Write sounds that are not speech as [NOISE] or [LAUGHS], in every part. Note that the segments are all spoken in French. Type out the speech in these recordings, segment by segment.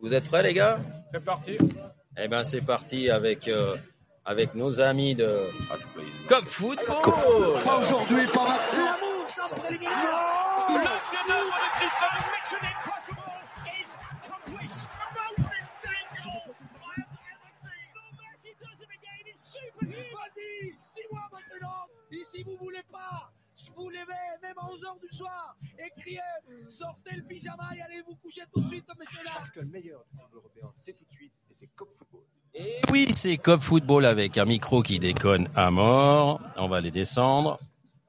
Vous êtes prêts, les gars? C'est parti. Eh ben, c'est parti avec, euh, avec nos amis de Cop Football. Pas aujourd'hui, pas mal. L'amour sans préliminaire. Le chef-d'œuvre de Christian Vous levez, même à 11h du soir, et criez, sortez le pyjama et allez vous coucher tout de suite, messieurs là. Parce que le meilleur du football européen, c'est tout de suite, et c'est Cop Football. Et oui, c'est Cop Football avec un micro qui déconne à mort. On va les descendre.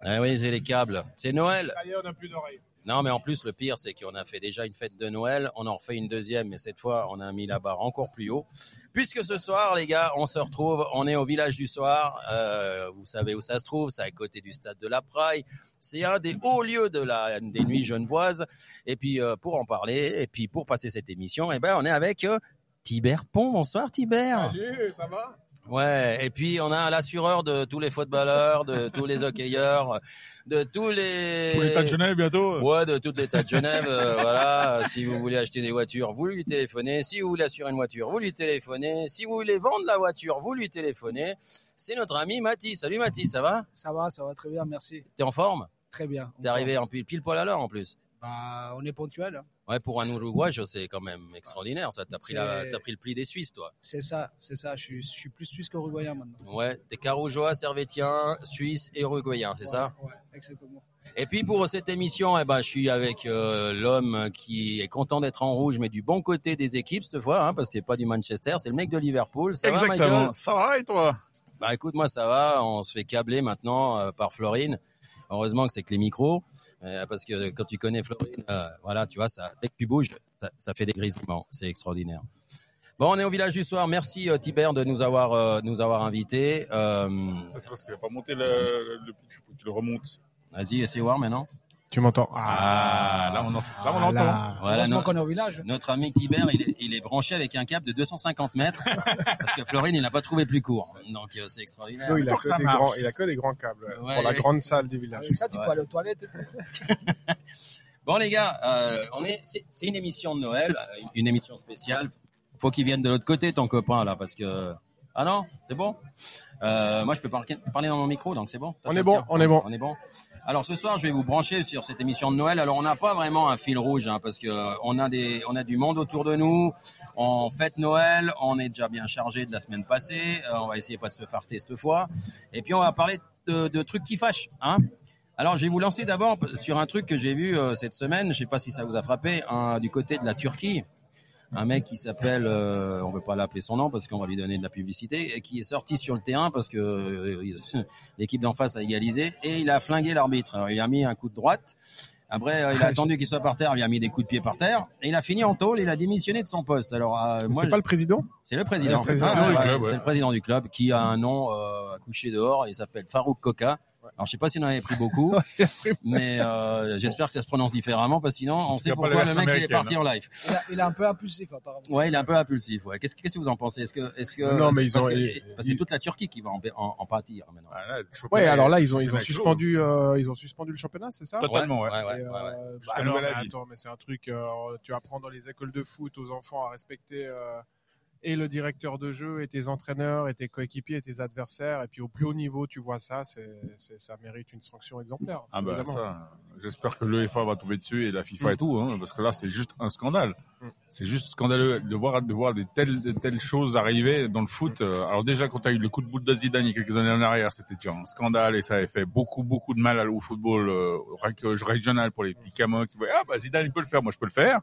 Ah oui, j'ai les câbles. C'est Noël. Ça y est, on n'a plus d'oreilles. Non, mais en plus, le pire, c'est qu'on a fait déjà une fête de Noël. On en refait une deuxième, mais cette fois, on a mis la barre encore plus haut. Puisque ce soir, les gars, on se retrouve. On est au village du soir. Euh, vous savez où ça se trouve. C'est à côté du stade de la Praille. C'est un des hauts lieux de la, des nuits genevoises. Et puis, euh, pour en parler, et puis pour passer cette émission, eh ben, on est avec euh, Tibert Pont. Bonsoir, Tibert. Ça va? Ouais, et puis on a l'assureur de tous les footballeurs, de tous les hockeyeurs, de tous les... Tous les tas de Genève bientôt. Ouais, de toutes les tas de Genève. euh, [LAUGHS] voilà, si vous voulez acheter des voitures, vous lui téléphonez. Si vous voulez assurer une voiture, vous lui téléphonez. Si vous voulez vendre la voiture, vous lui téléphonez. C'est notre ami Mathis. Salut Mathis, ça va? Ça va, ça va très bien, merci. T'es en forme? Très bien. T'es arrivé en pile, pile poil à l'heure en plus. Bah, on est ponctuel. hein. Ouais, pour un Uruguayo, c'est quand même extraordinaire. Ça, t'as pris, la, t'as pris le pli des Suisses, toi. C'est ça, c'est ça. Je suis, je suis plus suisse qu'uruguayen maintenant. Ouais, t'es Carougeois, Servétien, Suisse et Uruguayen, c'est ça? Ouais, exactement. Et puis pour cette émission, eh ben, je suis avec euh, l'homme qui est content d'être en rouge, mais du bon côté des équipes cette fois, hein, parce que t'es pas du Manchester, c'est le mec de Liverpool. Ça va, Exactement. Michael? Ça va et toi? Bah écoute, moi ça va. On se fait câbler maintenant euh, par Florine. Heureusement que c'est que les micros, parce que quand tu connais Florine, euh, voilà, tu vois, ça, dès que tu bouges, ça, ça fait des grésillements. C'est extraordinaire. Bon, on est au village du soir. Merci euh, Tibert de nous avoir euh, nous avoir invités. Euh, C'est parce qu'il n'a pas monté le, le pitch, faut que tu le remontes. Vas-y, essaye voir maintenant. Tu m'entends Ah, là on, entend. là, on entend. Voilà, no- qu'on est au village. Notre ami Tibert, il est, il est branché avec un câble de 250 mètres [LAUGHS] parce que Florine, il n'a pas trouvé plus court. Donc euh, c'est extraordinaire. Flo, il a, que des grands, il a que des grands câbles ouais, Ouais, pour la grande salle du village. Avec ça, tu Ouais. peux aller aux toilettes et [LAUGHS] tout. Bon les gars, euh, on est, c'est, c'est une émission de Noël, euh, une émission spéciale. Faut qu'il vienne de l'autre côté, ton copain là, parce que ah non, c'est bon? Euh, moi, je peux parler, parler dans mon micro, donc c'est bon. On est bon, on est bon. On est bon. Alors ce soir, je vais vous brancher sur cette émission de Noël. Alors on n'a pas vraiment un fil rouge, hein, parce que euh, on a des, on a du monde autour de nous. On fête Noël, on est déjà bien chargé de la semaine passée. Euh, on va essayer pas de se farter cette fois. Et puis on va parler de, de trucs qui fâchent, hein. Alors, je vais vous lancer d'abord sur un truc que j'ai vu euh, cette semaine. Je sais pas si ça vous a frappé, un- du côté de la Turquie. Un mec qui s'appelle, euh, on veut pas l'appeler son nom parce qu'on va lui donner de la publicité, et qui est sorti sur le terrain parce que euh, [LAUGHS] l'équipe d'en face a égalisé et il a flingué l'arbitre. Alors, il a mis un coup de droite. Après, euh, il a attendu qu'il soit par terre, il a mis des coups de pied par terre et il a fini en tôle. Il a démissionné de son poste. Alors, euh, moi, C'était pas le président? C'est le président. C'est le président Ah, du ouais, club, C'est ouais. le président du club qui a un nom euh, coucher dehors. Il s'appelle Farouk Koka. Alors je sais pas s'il en avait [LAUGHS] pris beaucoup, mais euh, j'espère que ça se prononce différemment parce que sinon on sait pourquoi le mec il est parti en live. Il, a- il est un peu impulsif, apparemment. Ouais, il est un peu impulsif. Ouais. Qu'est-ce qu'est-ce que vous en pensez? Est-ce que est-ce que Non, mais ils parce ont- que- ils- parce que c'est toute la Turquie qui va en, en, en pâtir maintenant. Ah, là, Ouais, alors là, ils ont, ils ont suspendu, euh, ils ont suspendu le championnat, c'est ça? Totalement, ouais. ouais, ouais, ouais, ouais. euh, Jusqu'à bah mais attends, mais c'est un truc, euh, tu apprends dans les écoles de foot aux enfants à respecter euh, et le directeur de jeu, et tes entraîneurs, et tes coéquipiers, et tes adversaires. Et puis au plus haut niveau, tu vois ça, c'est, ça mérite une sanction exemplaire. Ah bah évidemment. ça, j'espère que l'UEFA va tomber dessus et la FIFA et tout, hein, parce que là c'est juste un scandale. Mm. C'est juste scandaleux de voir de voir des telles de telles choses arriver dans le foot. Euh, Alors déjà quand tu as eu le coup de boule de Zidane il y a quelques années en arrière, c'était déjà un scandale et ça avait fait beaucoup beaucoup de mal au football euh, reg- régional pour les petits camins qui voient ah bah Zidane il peut le faire, moi je peux le faire.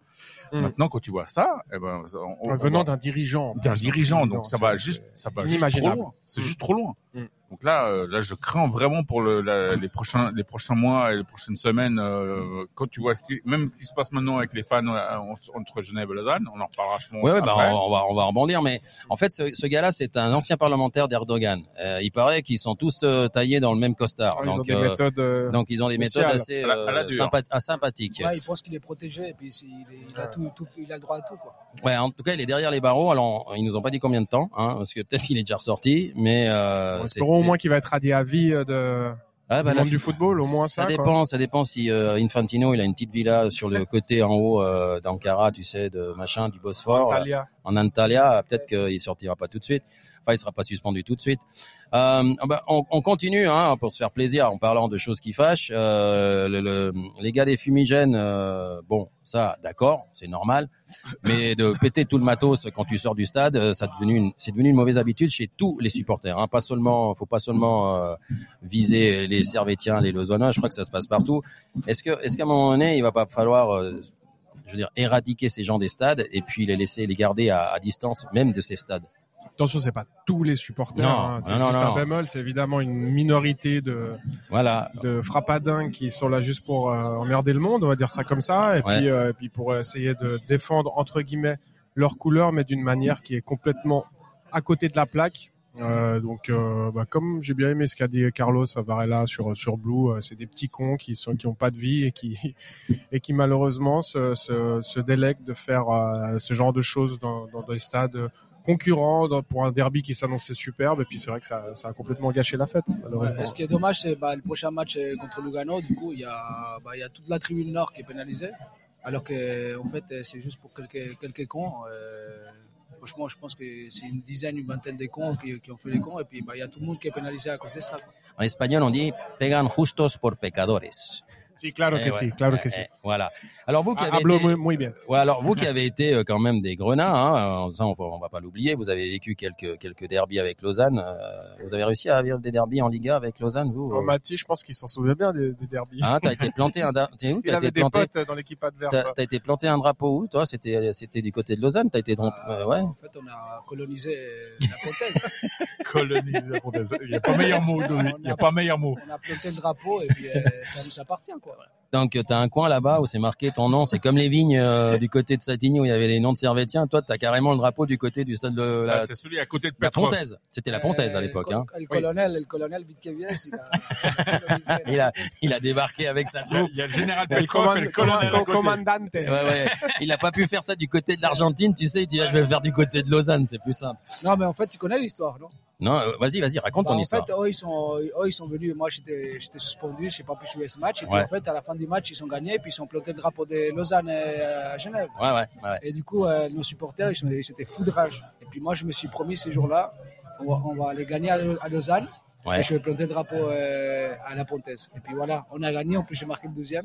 Mm. Maintenant quand tu vois ça, eh ben on, Venant d'un dirigeant. d'un dirigeant, donc ça va juste, ça va juste trop loin. C'est Mm. juste trop loin. Mm. Donc là, euh, là, je crains vraiment pour le, la- les prochains, les prochains mois et les prochaines semaines. euh, quand tu vois, ce qui, même ce qui se passe maintenant avec les fans euh, entre Genève et Lausanne, on en reparlera. Je pense, Ouais, ouais, bah, on, on va on va rebondir, mais en fait, ce, ce gars-là, c'est un ancien parlementaire d'Erdogan. Euh, il paraît qu'ils sont tous euh, taillés dans le même costard. Ouais, ils ont donc, des euh, méthodes. euh, donc ils ont des méthodes assez À la- à euh, ah, sympathiques. Ouais, il pense qu'il est protégé et puis il, est- il a tout, tout- il a le droit à tout. Quoi. Ouais, en tout cas, il est derrière les barreaux. Alors, ils nous ont pas dit combien de temps, hein, parce que peut-être qu'il est déjà ressorti, mais euh, c'est- au moins qu'il va être radié à vie euh, de. Ah, bah, monde du football, au moins ça. Ça quoi. dépend, ça dépend si euh, Infantino il a une petite villa sur le [LAUGHS] côté en haut euh, d'Ankara, tu sais, de machin, du Bosphore, Antalya. en Antalya, peut-être qu'il sortira pas tout de suite. Enfin, il sera pas suspendu tout de suite. Euh, ah bah, on, on continue hein, pour se faire plaisir en parlant de choses qui fâchent. Euh, le, le- les gars des fumigènes, euh, bon, ça, d'accord, c'est normal. Mais de péter tout le matos quand tu sors du stade, euh, ça devenu c'est devenu une mauvaise habitude chez tous les supporters. Hein. Pas seulement, faut pas seulement euh, viser les Servétiens, les Lausannois. Je crois que ça se passe partout. Est-ce que, est-ce qu'à un moment donné, il va pas falloir, euh, je veux dire, éradiquer ces gens des stades et puis les laisser les garder à, à distance, même de ces stades? Attention, c'est pas tous les supporters. Non, hein. C'est juste non, un bémol. C'est évidemment une minorité de, Voilà. de frappadins qui sont là juste pour euh, emmerder le monde, on va dire ça comme ça, et Ouais. puis, euh, et puis pour essayer de défendre entre guillemets leur couleur, mais d'une manière qui est complètement à côté de la plaque. Euh, donc, euh, bah, comme j'ai bien aimé ce qu'a dit Carlos Varela sur sur Blue, euh, c'est des petits cons qui sont qui ont pas de vie et qui [LAUGHS] et qui malheureusement se se, se délèguent de faire ce genre de choses dans, dans des stades concurrents dans- pour un derby qui s'annonçait superbe. Et puis c'est vrai que ça, ça a complètement gâché la fête. Malheureusement. Ce qui est dommage, c'est bah, le prochain match euh, contre Lugano. Du coup, il y a, bah, il y a toute la tribune nord qui est pénalisée, alors que en fait, euh, c'est juste pour quelques quelques cons. Euh, franchement, je pense que c'est une dizaine, une vingtaine de cons qui, qui ont fait les cons, et puis bah, il y a tout le monde qui est pénalisé à cause de ça. En espagnol, on dit pegan justos por pecadores. Si, claro Eh que ouais, claro eh, que eh, Voilà. Alors vous qui avez Hablo été, muy, muy bien. ouais, alors vous qui [LAUGHS] avez été quand même des grenats, hein, ça on va, on va pas l'oublier. Vous avez vécu quelques quelques derbies avec Lausanne. euh, vous avez réussi à vivre des derbies en Liga avec Lausanne, vous Oh, euh Mathis, je pense qu'il s'en souvient bien des, des derbies. Hein, t'as été planté un, [LAUGHS] t'es où T'as été des planté. potes dans l'équipe adverse. T'as t'as été planté un drapeau où toi? C'était c'était du côté de Lausanne. T'as été dans- euh, ouais. En fait, on a colonisé [LAUGHS] la Pontaise. Coloniser la Pontaise. Il n'y a pas meilleur mot. Denis. Il n'y a pas meilleur mot. on a planté le drapeau, et puis euh, ça nous appartient. Quoi. Aquila Donc tu as un coin là-bas où c'est marqué ton nom. C'est comme les vignes euh, [LAUGHS] du côté de Satigny où il y avait les noms de Servétiens. Toi, t'as carrément le drapeau du côté du stade de la, Ah, c'est celui à côté de la Petrov. Pontaise. C'était la Pontaise à Euh, l'époque. le Hein. Le colonel, le colonel Vitkevies, il a. [LAUGHS] Il a il a débarqué avec sa Il y a- troupe. il y a le général Petrov et le colonel à command- côté. commandante. Ouais, ouais. Il a pas pu faire ça du côté de l'Argentine, tu sais. Il dit, ah, je vais le faire du côté de Lausanne, c'est plus simple. Non, mais en fait, tu connais l'histoire, non? Non, euh, vas-y, vas-y, raconte Bah, ton en histoire. fait, eux ils, sont, eux, ils sont venus. Moi, j'étais j'étais suspendu, je n'ai pas pu jouer ce match. Et puis, Ouais. en fait, à la fin du match, ils ont gagné. Puis, ils ont planté le drapeau de Lausanne euh, à Genève. Ouais, ouais, ouais. Et du coup, euh, nos supporters, ils, sont- ils étaient fous de rage. Et puis, moi, je me suis promis ce jour-là, on va, on va aller gagner à, à Lausanne. Ouais. Et je vais planter le drapeau euh, à la Pontaise. Et puis voilà, on a gagné. En plus, j'ai marqué le deuxième.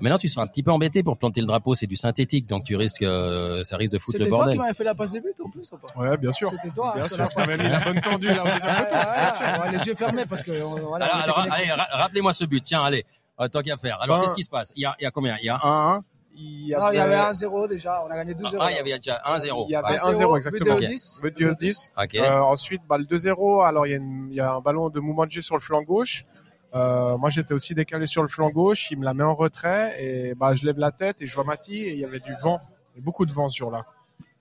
Maintenant, tu seras un petit peu embêté pour planter le drapeau. C'est du synthétique, donc tu risques, euh, ça risque de foutre le C'était toi bordel. qui m'avais fait la passe de but en plus ou pas? Ouais, bien sûr. C'était toi. Bien hein, sûr, je t'avais mis la bonne tendue là. Ouais, ouais, ouais, les yeux fermés parce que voilà, Alors, allez, ra- rappelez-moi ce but. Tiens, allez, tant qu'à faire. Alors, Ben- qu'est-ce qui se passe? Il y, a, il y a combien? Il y a 1-1 Il y Non, il y avait 1-0 déjà, on a gagné 2-0. Ah, il y avait déjà 1-0. Il y avait Ouais. 1-0 exactement. But de Ok. 10. But de 10. Ok. Euh, ensuite, bah, le 2-0. Alors, il y, a une- il y a un ballon de Moumandji sur le flanc gauche. Euh, moi, j'étais aussi décalé sur le flanc gauche. Il me la met en retrait et bah, je lève la tête et je vois Mati et il y avait du vent, Il y a beaucoup de vent ce jour-là.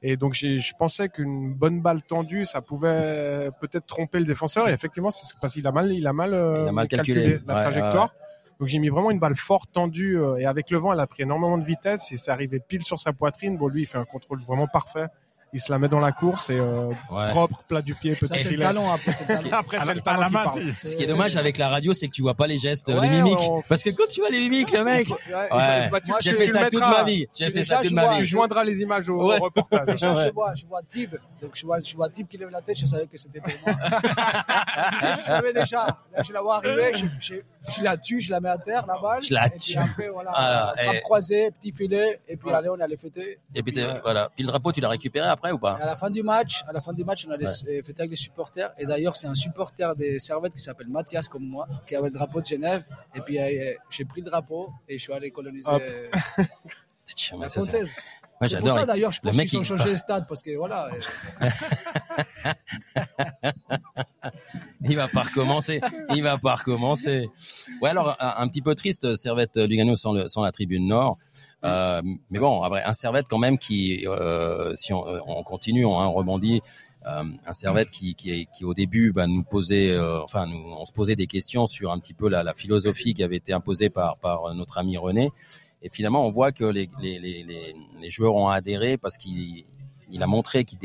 Et donc, j'ai- je pensais qu'une bonne balle tendue, ça pouvait peut-être tromper le défenseur. Et effectivement, c'est parce qu'il a mal, il a mal, euh, Il a mal calculé. la Ouais, trajectoire. Donc, j'ai mis vraiment une balle forte tendue euh, et avec le vent, elle a pris énormément de vitesse et c'est arrivé pile sur sa poitrine. Bon, lui, il fait un contrôle vraiment parfait. Il se la met dans la course et euh, Ouais. propre, plat du pied, Ça, petit filet. talon après. c'est le [LAUGHS] talon. Après, À c'est la- le talent la main, Ce qui est dommage avec la radio, c'est que tu vois pas les gestes, Ouais, les mimiques. on- Parce que quand tu vois les mimiques, le mec, Ouais, Ouais. Bah, tu- Moi, j'ai fait ça toute ma vie. J'ai fait ça toute je ma vois- Tu vie. joindras les images au, Ouais. au reportage. Déjà, je vois, je vois Tib. Donc, je vois, je vois Tib qui lève la tête. Je savais que c'était pour moi. [LAUGHS] je savais déjà. Là, je la vois arriver. Je, je, je la tue, je la mets à terre, la balle. Je la et puis tue. après, voilà. Ah, frappe croisée, petit filet. Et puis, allez, on allait fêter. Et puis, voilà. Puis le drapeau, tu l'as récupéré après ou Et pas à la fin du match, à la fin du match, on allait euh, fêter avec les supporters. Et d'ailleurs, c'est un supporter des Servettes qui s'appelle Mathias, comme moi, qui avait le drapeau de Genève. Et puis, euh, j'ai pris le drapeau et je suis allé coloniser Hop. euh, [LAUGHS] la Pontaise. Moi, C'est pour j'adore. ça d'ailleurs, je pense qu'ils ont il- changé le stade parce que voilà. [LAUGHS] Il va pas recommencer. Il va pas recommencer. Ouais, alors un, un petit peu triste, Servette Lugano sans, le, sans la tribune nord. Euh, mais bon, après un Servette quand même qui, euh, si on, on continue, on, hein, rebondit. Euh, un Servette qui, qui, qui au début bah, nous posait, euh, enfin nous, on se posait des questions sur un petit peu la, la philosophie qui avait été imposée par, par notre ami René. Et finalement, on voit que les, les, les, les, joueurs ont adhéré parce qu'il il a montré qu'il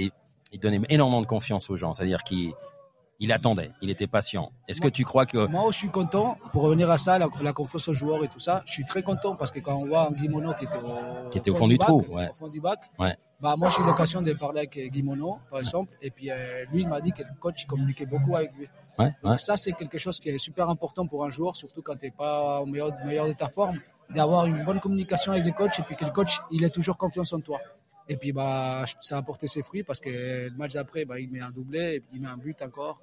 donnait énormément de confiance aux gens. C'est-à-dire qu'il Il attendait, il était patient. Est-ce que tu crois que Moi, je suis content, pour revenir à ça, la, la confiance aux joueurs et tout ça, je suis très content parce que quand on voit Guimono qui était au, Qui était au fond du trou, bac, ouais. au fond du bac, Ouais. bah, moi, j'ai eu l'occasion de parler avec Guimono, par exemple, et puis euh, lui, il m'a dit que le coach communiquait beaucoup avec lui. ouais. Donc ça, c'est quelque chose qui est super important pour un joueur, surtout quand tu n'es pas au meilleur, meilleur de ta forme, d'avoir une bonne communication avec le coach et puis que le coach, il ait toujours confiance en toi. Et puis, bah, ça a porté ses fruits parce que le match d'après, bah, il met un doublé, et puis il met un but encore.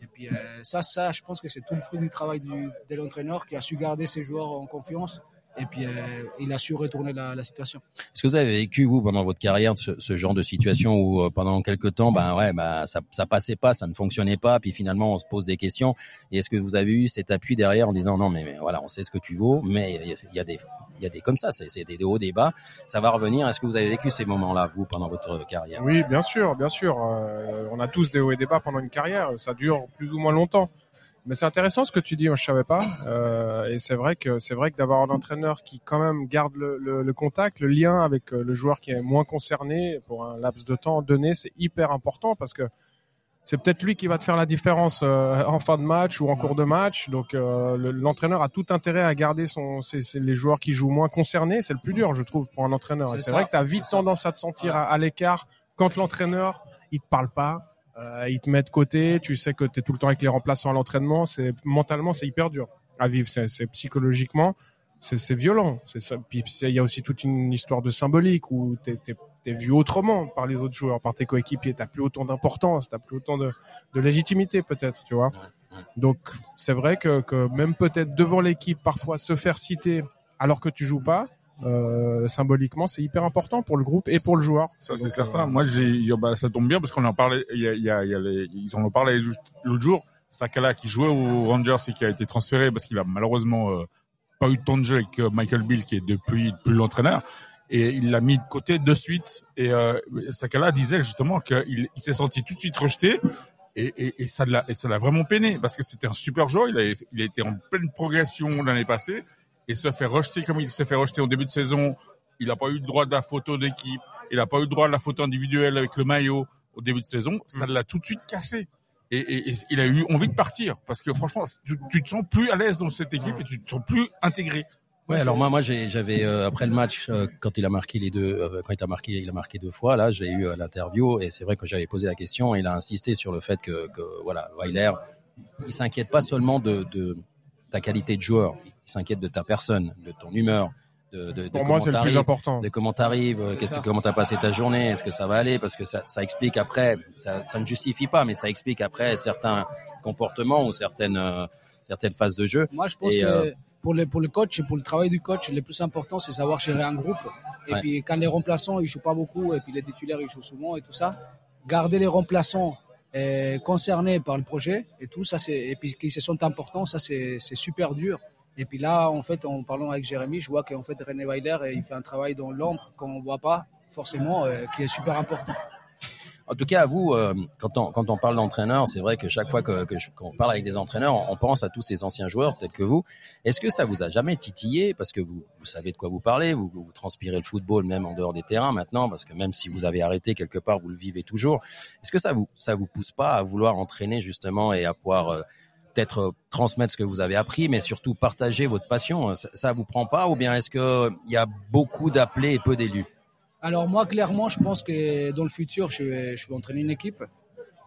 Et puis, euh, ça, ça, je pense que c'est tout le fruit du travail du, de l'entraîneur qui a su garder ses joueurs en confiance. Et puis, euh, il a su retourner la, la situation. Est-ce que vous avez vécu, vous, pendant votre carrière, ce, ce genre de situation où, euh, pendant quelques temps, ben ouais, bah, ça, ça passait pas, ça ne fonctionnait pas, puis finalement, on se pose des questions. Et est-ce que vous avez eu cet appui derrière en disant, non, mais, mais voilà, on sait ce que tu vaux, mais il y a, il y a des, il y a des comme ça, c'est c'est des, des hauts, des bas. Ça va revenir. Est-ce que vous avez vécu ces moments-là, vous, pendant votre carrière? Oui, bien sûr, bien sûr. Euh, on a tous des hauts et des bas pendant une carrière. Ça dure plus ou moins longtemps. Mais c'est intéressant ce que tu dis. Moi, je savais pas. Euh, et c'est vrai que c'est vrai que d'avoir un entraîneur qui quand même garde le, le- le contact, le lien avec euh, le joueur qui est moins concerné pour un laps de temps donné, c'est hyper important parce que c'est peut-être lui qui va te faire la différence euh, en fin de match ou en cours de match. Donc euh, le- l'entraîneur a tout intérêt à garder son, c'est, c'est les joueurs qui jouent moins concernés. C'est le plus dur, je trouve, pour un entraîneur. C'est vrai que tu as vite tendance à te sentir Ouais. à, à l'écart quand l'entraîneur il te parle pas, euh, il te met de côté. Tu sais que tu es tout le temps avec les remplaçants à l'entraînement. C'est mentalement c'est hyper dur à vivre. C'est, c'est psychologiquement c'est, c'est violent. C'est ça. Puis c'est- il y a aussi toute une histoire de symbolique où t'es, t'es, t'es vu autrement par les autres joueurs, par tes coéquipiers. T'as plus autant d'importance, t'as plus autant de, de légitimité peut-être, tu vois. Donc c'est vrai que, que même peut-être devant l'équipe, parfois se faire citer alors que tu joues pas, euh, symboliquement, c'est hyper important pour le groupe et pour le joueur. Ça, c'est certain. euh, Moi, j'ai, bah, ça tombe bien parce qu'on en parlait, il y a, il y a, il y a les- ils en ont parlé l'autre jour. Sakala qui jouait aux Rangers et qui a été transféré parce qu'il a malheureusement euh, pas eu de temps de jeu avec Michael Bill qui est depuis plus l'entraîneur. Et il l'a mis de côté de suite. Et euh, Sakala disait justement qu'il il s'est senti tout de suite rejeté. Et, et, et ça l'a et ça l'a vraiment peiné parce que c'était un super joueur. Il a, il a été en pleine progression l'année passée et se fait rejeter comme il s'est fait rejeter au début de saison. Il n'a pas eu le droit de la photo d'équipe. Il n'a pas eu le droit de la photo individuelle avec le maillot au début de saison. Ça l'a tout de suite cassé. Et, et- et il a eu envie de partir parce que franchement, tu, tu te sens plus à l'aise dans cette équipe et tu te sens plus intégré. Ouais, alors moi, moi, j'avais euh, après le match euh, quand il a marqué les deux, euh, quand il a marqué, il a marqué deux fois. Là, j'ai eu euh, l'interview et c'est vrai que j'avais posé la question. Et il a insisté sur le fait que, que voilà, Weiler, il s'inquiète pas seulement de, de ta qualité de joueur, il s'inquiète de ta personne, de ton humeur, de, de, de pour moi, comment c'est le plus t'arrives, important. de comment t'arrives, euh, qu'est-ce que ça. comment t'as passé ta journée, est-ce que ça va aller, parce que ça, ça explique après, ça, ça ne justifie pas, mais ça explique après certains comportements ou certaines euh, certaines phases de jeu. Moi, je pense Et, que euh, pour, le, pour le coach et pour le travail du coach, le plus important, c'est savoir gérer un groupe. Et Ouais. puis, quand les remplaçants, ils jouent pas beaucoup, et puis les titulaires, ils jouent souvent et tout ça, garder les remplaçants euh, concernés par le projet et tout ça, c'est, et puis qu'ils se sentent importants, ça, c'est, c'est super dur. Et puis là, en fait, en parlant avec Jérémy, je vois qu'en fait, René Weiler, il fait un travail dans l'ombre qu'on voit pas forcément, euh, qui est super important. En tout cas, vous, euh, quand on quand on parle d'entraîneur, c'est vrai que chaque fois que que qu'on parle avec des entraîneurs, on, pense à tous ces anciens joueurs tels que vous. Est-ce que ça vous a jamais titillé? Parce que vous vous savez de quoi vous parlez, vous, vous transpirez le football même en dehors des terrains maintenant, parce que même si vous avez arrêté quelque part, vous le vivez toujours. Est-ce que ça vous ça vous pousse pas à vouloir entraîner justement et à pouvoir euh, peut-être euh, transmettre ce que vous avez appris, mais surtout partager votre passion Ça, ça vous prend pas ou bien est-ce que euh, y a beaucoup d'appelés et peu d'élus? Alors moi, clairement, je pense que dans le futur, je vais, entraîner une équipe.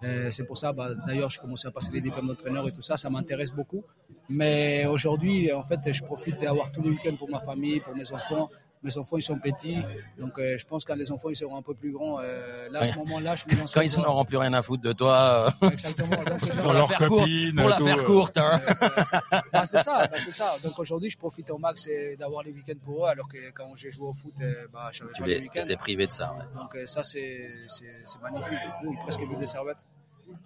Euh, c'est pour ça, bah, d'ailleurs, je commence à passer les diplômes d'entraîneur et tout ça, ça m'intéresse beaucoup. Mais aujourd'hui, en fait, je profite d'avoir tous les week-ends pour ma famille, pour mes enfants. Mes enfants, ils sont petits, donc euh, je pense que quand les enfants ils seront un peu plus grands, euh, là, à ce moment-là, je me lance Quand ils n'auront plus rien à foutre de toi, euh, Exactement. Donc, [LAUGHS] pour faire courte, pour la faire courte, hein. Bah, c'est ça, bah, c'est ça. Donc aujourd'hui, je profite au max d'avoir les week-ends pour eux, alors que quand j'ai joué au foot, bah, je n'avais tu pas les es, week-ends. étais privé de ça. ouais. Donc ça, c'est magnifique. Oui, presque vu des servettes.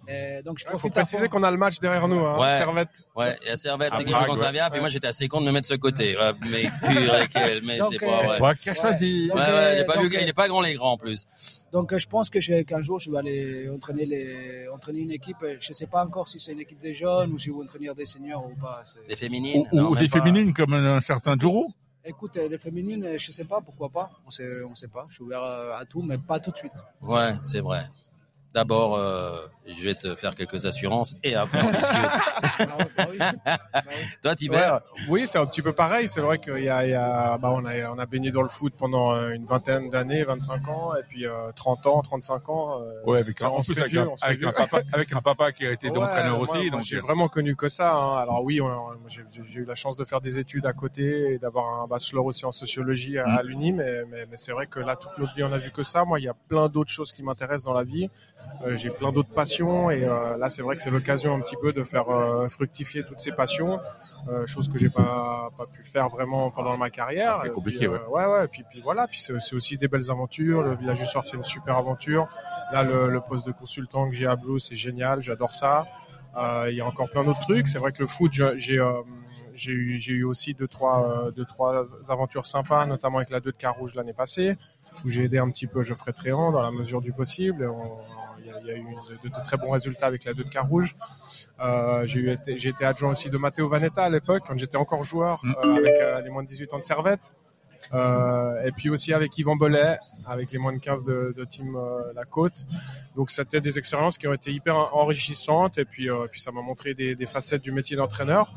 Et donc je Il faut préciser qu'on a le match derrière nous. Hein. Ouais. Servette. Ouais, servette, À c'est quelque chose Prague, qu'on ouais. savait, puis moi j'étais assez con de me mettre de ce côté. Ouais, mais purée, quel- mais c'est pas euh, vrai. Ouais, qui a choisi Ouais, euh, ouais, il est pas donc, il est pas grand les grands en plus. Donc euh, je pense que qu'un jour je vais aller entraîner, les, entraîner une équipe. Je ne sais pas encore si c'est une équipe des jeunes ou si je vais entraîner des seniors ou pas. Des féminines. ou, non, ou même des pas. féminines comme un certain Juro. Écoute, euh, les féminines, euh, je ne sais pas, pourquoi pas. On sait, on sait pas. Je suis ouvert euh, à tout, mais pas tout de suite. Ouais, c'est vrai. D'abord, euh, je vais te faire quelques assurances et après on discute. [LAUGHS] Ouais. Toi, Tibert, Oui, c'est un petit peu pareil. C'est vrai qu'il y a, il y a- bah, on a, on a baigné dans le foot pendant euh, une vingtaine d'années, 25 ans, et puis euh, 30 ans, 35 ans. euh, Ouais, avec un, en plus avec, vieux, un, avec un papa, avec un papa qui a été Ouais, entraîneur moi- aussi. moi, donc j'ai vraiment connu que ça. hein. Alors oui, j'ai eu la chance de faire des études à côté et d'avoir un bachelor aussi en sociologie à, Mm. à l'Uni, mais, mais, mais c'est vrai que là, toute notre vie, on a vu que ça. Moi, il y a plein d'autres choses qui m'intéressent dans la vie. Euh, j'ai plein d'autres passions et euh, là, c'est vrai que c'est l'occasion un petit peu de faire euh, fructifier toutes ces passions, euh, chose que j'ai pas pas pu faire vraiment pendant ma carrière. Ah, c'est compliqué, puis, ouais, ouais. Et puis, puis voilà. Puis c'est aussi des belles aventures. Le village du soir, c'est une super aventure. Là, le, le poste de consultant que j'ai à Blue, c'est génial. J'adore ça. Euh, Il y a encore plein d'autres trucs. C'est vrai que le foot, j'ai j'ai eu, j'ai eu aussi deux trois, euh, deux, trois aventures sympas, notamment avec la 2 de Carouge l'année passée, où j'ai aidé un petit peu Geoffrey Tréant dans la mesure du possible. On- Il y, a- eu de, de- de très bons résultats avec la 2 de Carouge. Euh, j'ai eu été, j'ai été adjoint aussi de Matteo Vanetta à l'époque, quand j'étais encore joueur, Mm. euh, avec euh, les moins de 18 ans de Servette. Euh, et puis aussi avec Yvan Bellet, avec les moins de 15 de, de Team euh, La Côte. Donc c'était des expériences qui ont été hyper enrichissantes et puis, euh, puis ça m'a montré des, des facettes du métier d'entraîneur.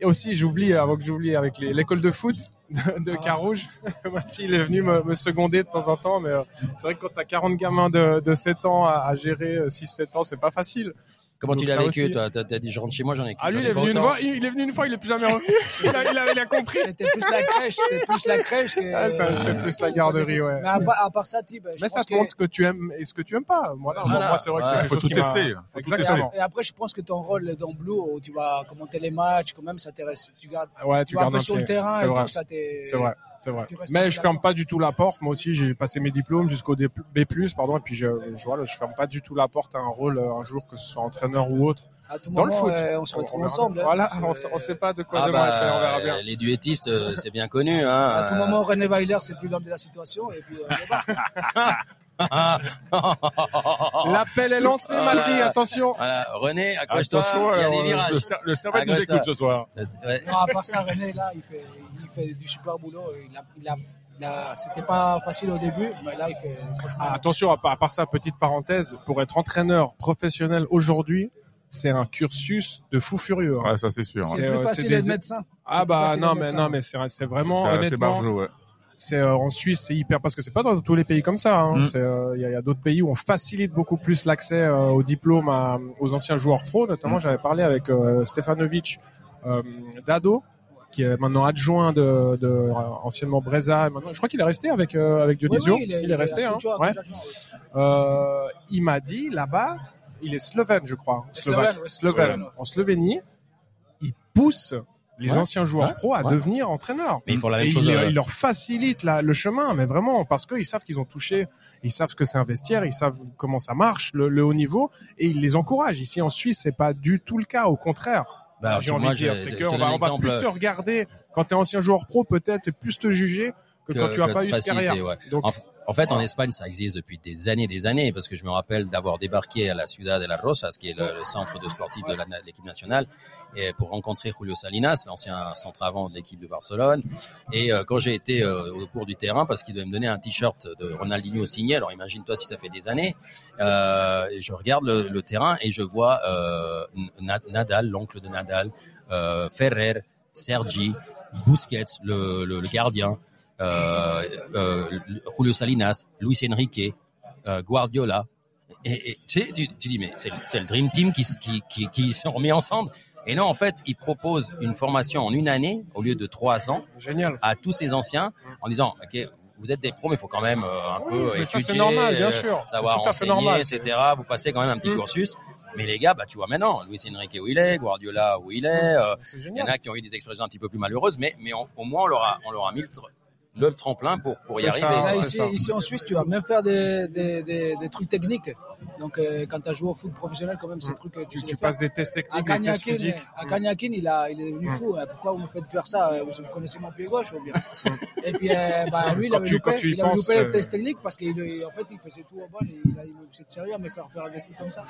Et aussi, j'oublie, avant que j'oublie, avec les- l'école de foot de, de Carouge, [LAUGHS] Mathilde est venu me, me seconder de temps en temps, mais euh, c'est vrai que quand t'as 40 gamins de, de 7 ans à, à gérer, euh, 6-7 ans, c'est pas facile. Comment tu l'as vécu aussi. toi? T'as t'as dit je rentre chez moi, j'en ai. Ah, lui, il est venu une fois, il, il est venu une fois, il est plus jamais revenu. [LAUGHS] Il a, il a, il a compris. C'était plus la crèche, c'était plus la crèche que. Ah, c'est plus la garderie, ouais. Mais à, part- à part ça, Tib, je Mais ça te que. montre ce que tu aimes et ce que tu aimes pas. Voilà, Voilà. moi, c'est vrai que c'est Ouais, faut chose tout tester. Faut Exactement. Et après, je pense que ton rôle dans Blue, où tu vas commenter les matchs, quand même, ça t'intéresse. Tu gardes, Ouais, tu tu vas un gardes peu sur le terrain et tout ça, t'es. C'est vrai, c'est vrai. Mais je ferme pas du tout la porte. Moi aussi, j'ai passé mes diplômes jusqu'au B+, pardon, et puis je, je, voilà, je ferme pas du tout la porte à un rôle euh, un jour, que ce soit entraîneur ou autre. À tout Dans le moment, foot. euh, on se retrouve ensemble. hein. Voilà, on, sait- on sait pas de quoi Ah demain fait, on verra bah, bien. les duettistes, euh, c'est bien connu. Hein. À tout moment, René Weiler, c'est plus l'homme de la situation. Et puis, euh. [LAUGHS] L'appel est lancé, Voilà. Mati, attention. Voilà, René, accroche-toi, Attention, il y a alors, des le, virages. le cervelle nous écoute ce soir. Ouais. non, à part ça, René, là, il fait, fait du super boulot. Il a, il a, il a- c'était pas facile au début, mais là, il fait, franchement. Ah, attention, à part, à part ça, petite parenthèse, pour être entraîneur professionnel aujourd'hui, c'est un cursus de fou furieux. hein. Ouais, ça c'est sûr. c'est plus euh, facile des- médecin. Ah bah non mais médecin. non mais c'est c'est vraiment C'est- honnêtement barjot, ouais. c'est euh, en Suisse c'est hyper parce que c'est pas dans tous les pays comme ça hein. Mm. Euh, il y a, d'autres pays où on facilite beaucoup plus l'accès euh, au diplôme à- aux anciens joueurs pro notamment Mm. j'avais parlé avec euh, Stefanovic euh, Dado qui est maintenant adjoint de, de anciennement Breza et maintenant je crois qu'il est resté avec euh, avec Dionisio oui, il, est, resté hein. ouais. Euh, il m'a dit là-bas, il est slovène, je crois. Slovaque. Slovène. En Slovénie, il pousse les Ouais. anciens joueurs Ouais. pro à Ouais. devenir entraîneurs. Mais ils font la même Et chose, Il, euh, leur facilite la- le chemin, mais vraiment, parce qu'ils savent qu'ils ont touché, ils savent ce que c'est un vestiaire, ils savent comment ça marche, le, le haut niveau, et ils les encouragent. Ici en Suisse, c'est pas du tout le cas, au contraire. Bah, J'ai envie de dire, c'est qu'on va, on plus te regarder quand tu es ancien joueur pro, peut-être, plus te juger que, Que- quand tu as que pas de eu de facilité, carrière. ouais. Donc, En, en fait, en Espagne, ça existe depuis des années, des années, parce que je me rappelle d'avoir débarqué à la Ciudad de las Rosas, qui est le, le centre de sportif de l'équipe nationale, et pour rencontrer Julio Salinas, l'ancien centre avant de l'équipe de Barcelone. Et euh, quand j'ai été euh, au cours du terrain, parce qu'il devait me donner un t-shirt de Ronaldinho signé, alors imagine-toi si ça fait des années, euh, je regarde le, le terrain et je vois Na- Nadal, l'oncle de Nadal, Ferrer, Sergi, Busquets, le, le, le gardien, Julio Salinas, Luis Enrique, euh, Guardiola. Et, et tu, sais, tu, tu dis, mais c'est le- Dream Team qui, qui, qui, qui [LAUGHS] sont remis ensemble. Et non, en fait, ils proposent une formation en une année au lieu de trois ans génial. à tous ces anciens en disant, OK, vous êtes des pros, mais il faut quand même euh, un Oui, peu mais ça, étudier, c'est normal, bien euh, sûr. savoir enseigner, normal, etc. Vous passez quand même un petit Mm. cursus. Mais les gars, bah, tu vois maintenant, Luis Enrique où il est, Guardiola où il est, euh, C'est il y en a qui ont eu des expériences un petit peu plus malheureuses, mais, mais on- au moins on leur a, on leur a mis le, le tremplin pour, pour y arriver. ça. Là, c'est ici, en Suisse, tu vas même faire des, des, des, des trucs techniques. Donc, euh, quand tu as joué au foot professionnel, quand même, ces trucs, euh, tu, Tu, tu passes des tests techniques, des tests Kanyakin, physiques. à Kanyakin, il, a, il est devenu fou. hein. Pourquoi vous me faites faire ça euh, Vous connaissez mon pied gauche ou bien Et puis, euh, bah, lui, il avait tu- loupé, il avait penses, loupé les euh, tests techniques parce qu'en fait, il faisait tout au bol et il a eu cette sérieux à me faire faire des trucs comme ça.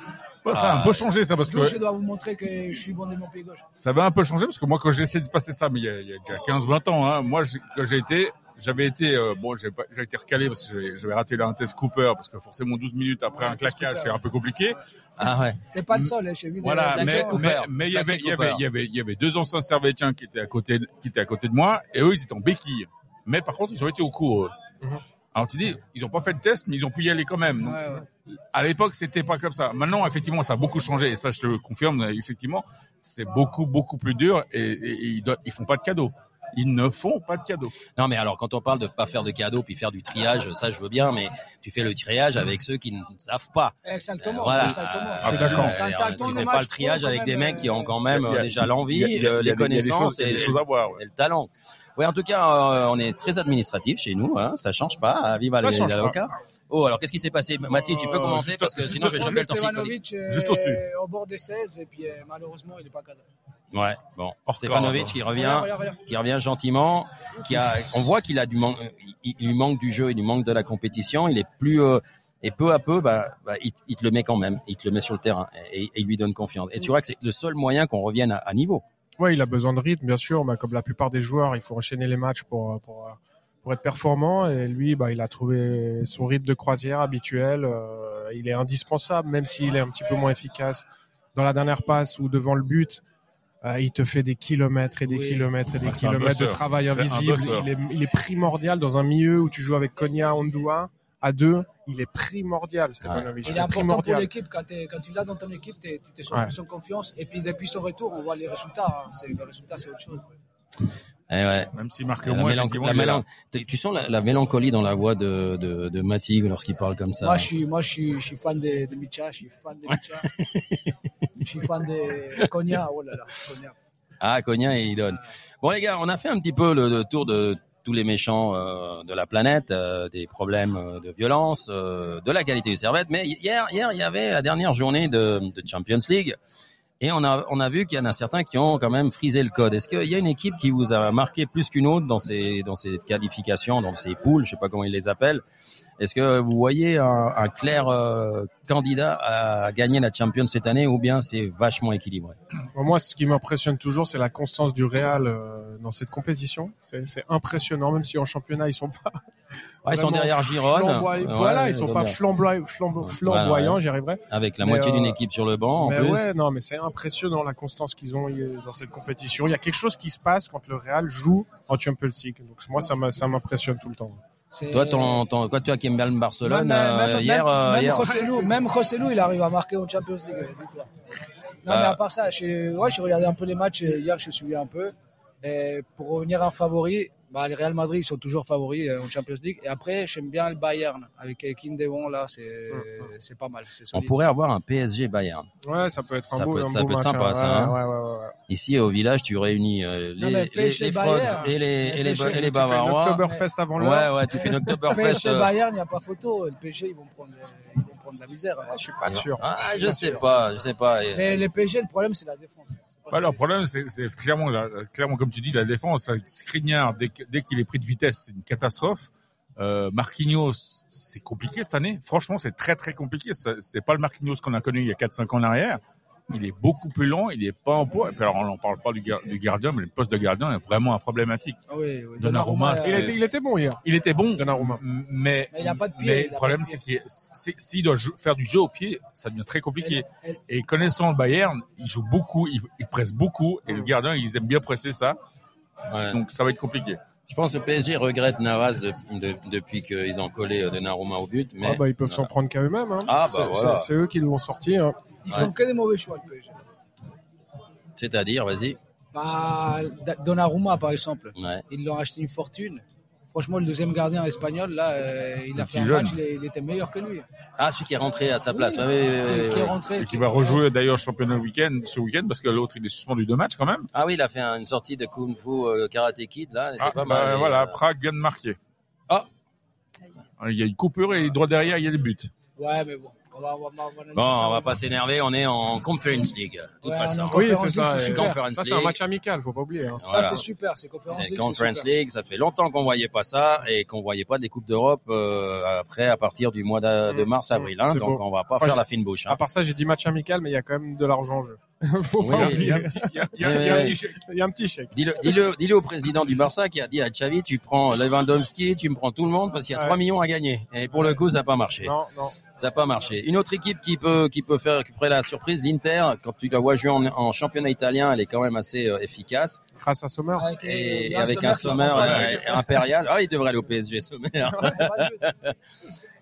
Ça a un peu changé ça parce que je dois vous montrer que je suis bon de mon pied gauche. ça va un peu changer parce que moi quand j'ai essayé de passer ça mais il y a, il y a déjà 15-20 ans hein, moi quand j'ai été j'avais été euh, bon, j'avais été recalé parce que j'avais- raté un test Cooper parce que forcément 12 minutes après Ouais, un claquage, c'est un peu compliqué. Ah ouais. T'es pas le seul, hein, j'ai vu des- Voilà, mais Cooper. mais mais il y avait il y avait il y avait il y avait deux anciens Servétiens qui étaient à côté qui étaient à côté de moi et eux ils étaient en béquille. Mais par contre, ils ont été au cours. eux. Mhm. Alors tu dis, ils ont pas fait de test, mais ils ont pu y aller quand même. Donc, Ouais, ouais. à l'époque, c'était pas comme ça. Maintenant, effectivement, ça a beaucoup changé et ça, je te le confirme. Effectivement, c'est beaucoup beaucoup plus dur et, et- et ils, doivent- ils font pas de cadeaux. Ils ne font pas de cadeaux. Non, mais alors, quand on parle de pas faire de cadeaux puis faire du triage, ça, je veux bien, mais tu fais le triage avec ceux qui ne savent pas. Exactement. Euh, voilà. exactement. Euh, Je suis d'accord. euh, tu fais pas le triage avec des mecs qui ont quand même a- euh, déjà l'envie, les connaissances et, des choses à voir. ouais. et le talent. Oui, en tout cas, euh, on est très administratif chez nous, hein, ça change pas. Ah, Viva Ça les change pas. avocats. Oh, alors qu'est-ce qui s'est passé? Mathis, tu peux Euh, commencer parce que sinon je vais choper euh, Juste au-dessus. au bord des 16 et puis euh, malheureusement il n'est pas cadré. Ouais, bon. Stefanovic qui revient, regarde, regarde. qui revient gentiment, qui a, on voit qu'il a du manque, il, il lui manque du jeu, il lui manque de la compétition, il est plus, euh, et peu à peu, bah, bah, il, il te le met quand même, il te le met sur le terrain et, et il lui donne confiance. Et tu vois que c'est le seul moyen qu'on revienne à, à niveau. Ouais, il a besoin de rythme, bien sûr, mais comme la plupart des joueurs, il faut enchaîner les matchs pour, pour, pour être performant. Et lui, bah, il a trouvé son rythme de croisière habituel. Euh, il est indispensable, même s'il est un petit peu moins efficace dans la dernière passe ou devant le but. Euh, il te fait des kilomètres et des Oui. kilomètres et des Ouais, un kilomètres de travail invisible. Il est, il est primordial dans un milieu où tu joues avec Konya, Ondua à deux. Il est primordial, Stefanovic. Il est important pour primordial. l'équipe quand, quand tu l'as dans ton équipe, tu te sens Ouais. plus en confiance. Et puis depuis son retour, on voit les résultats. hein. Le résultat, c'est autre chose. Eh ouais. Même s'il marque La moins, la mélan- tu tu sens la, la mélancolie dans la voix de, de, de lorsqu'il parle comme ça. Moi, je suis, moi, je suis, je suis fan de, de Micha, je suis fan de Micha. je suis fan de Konya. Oh là là, Konya. Ah, Cognac et il donne. Bon les gars, on a fait un petit peu le, le tour de tous les méchants euh, de la planète, euh, des problèmes euh, de violence, euh, de la qualité du servette. Mais hier, hier, il y avait la dernière journée de, de Champions League. Et on a, on a vu qu'il y en a certains qui ont quand même frisé le code. Est-ce qu'il y a une équipe qui vous a marqué plus qu'une autre dans ces, dans ces qualifications, dans ces poules, je sais pas comment ils les appellent? Est-ce que vous voyez un, un clair euh, candidat à gagner la Champions cette année ou bien c'est vachement équilibré? Moi, ce qui m'impressionne toujours, c'est la constance du Real euh, dans cette compétition. C'est impressionnant, même si en championnat ils sont pas. Ouais, Ils sont derrière Gironne. voilà, ils sont ont pas flamboyants, j'y arriverai. Avec la Mais, moitié d'une euh, équipe sur le banc en plus. ouais, non, mais c'est impressionnant la constance qu'ils ont euh, dans cette compétition. Il y a quelque chose qui se passe quand le Real joue en Champions League. Donc moi, ça m'impressionne tout le temps. Toi, ton, ton, toi, tu as qui aime bien le Barcelone Même, euh, même- hier, même-. Rossellou, il arrive à marquer au Champions League. Non, Bah. mais à part ça, j'ai ouais, j'ai regardé un peu les matchs hier, je suis un peu. Et pour revenir en favori, bah, les Real Madrid ils sont toujours favoris euh, en Champions League. Et après, j'aime bien le Bayern avec Kim Devon là, c'est c'est pas mal. On pourrait avoir un PSG Bayern. Ouais, ça peut être un Ça beau, peut être- un ça beau peut être match, sympa, hein. ça, hein. Ouais, ouais, ouais, ouais. Ici, au village, tu réunis euh, les, les, PSG les Bayern. Frogs et les, et les, PSG, et les Tu fais Bavarois. l'Oktoberfest avant Ouais, l'heure. ouais, tu fais une Oktoberfest. PSG euh, Bayern, il n'y a pas photo. Le PSG, ils vont prendre, ils vont prendre la misère. hein. Je suis pas sûr. Ah, je sais pas, je sais pas. Mais les PSG, le problème, c'est la défense. Bah, ça. le problème, c'est clairement, la- clairement, comme tu dis, la défense. Skriniar, dès, dès qu'il est pris de vitesse, c'est une catastrophe. Euh, Marquinhos, c'est compliqué cette année. Franchement, c'est très très compliqué. C'est pas le Marquinhos qu'on a connu il y a 4-5 ans en arrière. Il est beaucoup plus lent, il est pas en poids. Et puis alors, on n'en parle pas du, gar- du gardien, mais le poste de gardien est vraiment problématique. Ah oui, oui. Donnarumma, Il était, il était bon hier. Il était bon, Donnarumma. mais, Mais il a pas de pied, mais il a le problème, c'est qu'il s'il doit faire du jeu au pied, ça devient très compliqué. elle- Et connaissant le Bayern, il joue beaucoup, il, il presse beaucoup, et le gardien, ils aiment bien presser ça. Ouais. Donc ça va être compliqué. Je pense que le PSG regrette Navas de- de- depuis qu'ils ont collé euh, Donnarumma au but. Mais Ah bah, ils peuvent s'en prendre qu'à eux-mêmes. Hein. Ah, bah, C'est- voilà. c'est- C'est eux qui l'ont sorti. Hein. Ils Ouais. font que des mauvais choix, le PSG. C'est-à-dire, vas-y. Bah, Donnarumma, par exemple, Ouais. ils l'ont acheté une fortune. Franchement, le deuxième gardien espagnol, là, euh, il a Le fait un jeune. match, il, était meilleur que lui. Ah, celui qui est rentré à sa place. Oui, Ouais, ouais, ouais, qui- ouais, qui est rentré. Et qui va rejouer d'ailleurs championnat week-end, ce week-end, parce que l'autre, il est suspendu deux matchs quand même. Ah oui, il a fait une sortie de Kung Fu euh, Karate Kid, là. Ah, pas bah, mal. Voilà, euh, Prague vient de marquer. Ah. Il y a une coupure et droit derrière, il y a les buts. Ouais, mais bon. On va, on va, on va analyser Bon, on va pas s'énerver, on est en Conference League, de toute Ouais, façon. Oui, c'est ça. c'est et- super. Conference Ça, c'est un League. match amical, faut pas oublier. hein. Ça, Voilà. c'est super. C'est Conference League. c'est Conference super. League, ça fait longtemps qu'on voyait pas ça et qu'on voyait pas des coupes d'Europe euh, après à partir du mois de, de Mm. mars avril. Hein, donc beau. on va pas Enfin, faire la fine bouche. À Hein. part ça, j'ai dit match amical, mais il y a quand même de l'argent en jeu. [LAUGHS] faut Oui, pas oui, Il y a un oublier. [LAUGHS] petit, il y a, un chèque. Dis-le, dis-le, dis-le au président du Barça qui a dit à Xavi, tu prends Lewandowski, tu me prends tout le monde parce qu'il y a Ouais. 3 millions à gagner. Et pour le coup, ça n'a pas marché. Non, non. Ça n'a pas marché. Une autre équipe qui peut, qui peut faire récupérer la surprise, l'Inter, quand tu la vois jouer en, en championnat italien, elle est quand même assez euh, efficace. Grâce à Sommer. Avec, Et, euh, avec Sommer un va- euh, impérial. Ah, il devrait aller au PSG, sommaire. [LAUGHS]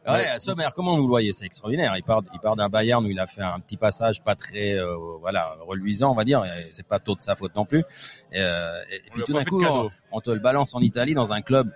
Ouais, Sommer, comment vous le voyez? C'est extraordinaire. Il part, il part d'un Bayern où il a fait un petit passage pas très, euh, voilà, reluisant, on va dire. Et C'est pas tôt de sa faute non plus. Et, euh, et- et puis tout d'un coup, on te le balance en Italie dans un club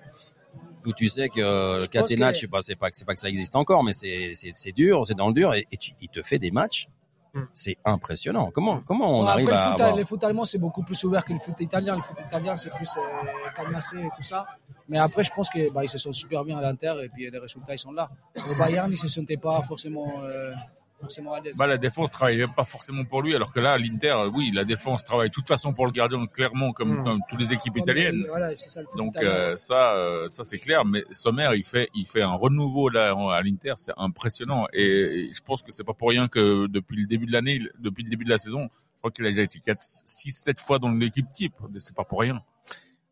où tu sais que Catenaccio, que- je sais pas, c'est pas, que- c'est pas que ça existe encore, mais c'est, dur, c'est dans le dur, et, et tu, il te fait des matchs. Hmm. C'est impressionnant. Comment, comment on Bon, arrive après, à le foot, avoir... le foot allemand, c'est beaucoup plus ouvert que le foot italien. Le foot italien, c'est plus euh, et tout ça. Mais après, je pense que bah, se sont super bien à l'Inter et puis les résultats, ils sont là. Au Bayern, ils se sentaient pas forcément, euh, forcément à l'aise. Bah, la défense travaillait pas forcément pour lui, alors que là, l'Inter, oui, la défense travaille de toute façon pour le gardien, clairement, comme, Mm. comme toutes les équipes italiennes. Voilà, c'est ça le foot Donc euh, ça, euh, ça c'est clair. Mais Sommer, il fait, il fait un renouveau là à l'Inter, c'est impressionnant. Et, et je pense que c'est pas pour rien que depuis le début de l'année, depuis le début de la saison, je crois qu'il a déjà été 4, 6, 7 fois dans l'équipe type. C'est pas pour rien.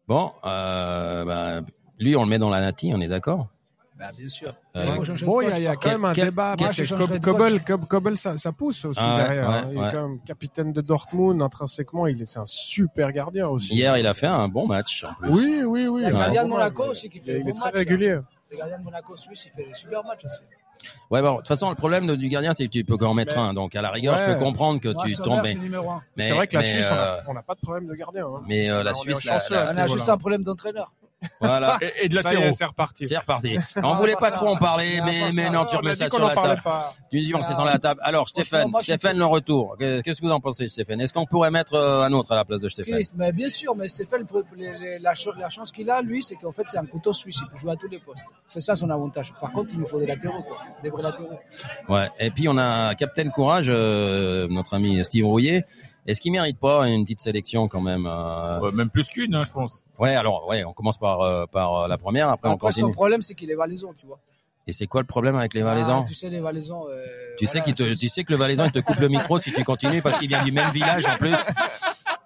Bon, euh, bah, lui, on le met dans la nati, on est d'accord Bah, bien sûr. Euh, Il faut changer de Bon, il y a, il y a quand même un Quel- débat. Moi, Kobel, Kobel, ça, ça pousse aussi Ah derrière. ouais, hein. Il est quand même capitaine de Dortmund, intrinsèquement, il est, c'est un super gardien aussi. Hier, il a fait un bon match, en plus. Oui, oui, oui. Il y a le gardien de Monaco il- aussi qui il fait est, un il bon est très match, régulier. Le gardien de Monaco suisse, il fait des super matchs aussi. Ouais, bon, de toute façon, le problème du gardien, c'est que tu peux qu'en mettre Mais- un. Donc, à la rigueur, je peux comprendre que Moi, tu tombes. c'est numéro un. Mais, C'est vrai que la mais, Suisse, on a- euh, on n'a pas de problème de gardien. hein. mais euh, la Suisse, la- la- ce On a juste un problème d'entraîneur. Voilà, Et, et de la Ça y est, terreau. c'est reparti. c'est reparti. On Ah, voulait pas pas ça. trop en parler, Ah, mais, pas mais ça. non, tu remets ça sur la table. pas. Tu dis, on c'est Ah. sur la table. Alors, Stéphane, moi, Stéphane, le retour. Que- Qu'est-ce que vous en pensez, Stéphane? Est-ce qu'on pourrait mettre euh, un autre à la place de Stéphane? Mais bien sûr, mais Stéphane, la chance qu'il a, lui, c'est qu'en fait, c'est un couteau suisse. Il peut jouer à tous les postes. C'est ça son avantage. Par contre, il nous faut des latéraux, quoi. Des vrais latéraux. Ouais. Et puis, on a Captain Courage, euh, notre ami Steve Rouillet. Est-ce qu'il mérite pas une petite sélection quand même euh, Ouais, même plus qu'une, hein, je pense. Ouais, alors, ouais, on commence par, euh, par euh, la première, après, on Après, son continue. problème, c'est qu'il est valaisan, tu vois. Et c'est quoi le problème avec les Valaisans Ah, tu sais, les valaisans. euh, Tu sais qu'il te, tu sais que le Valaisan il te coupe le micro si tu continues parce qu'il vient du même village en plus.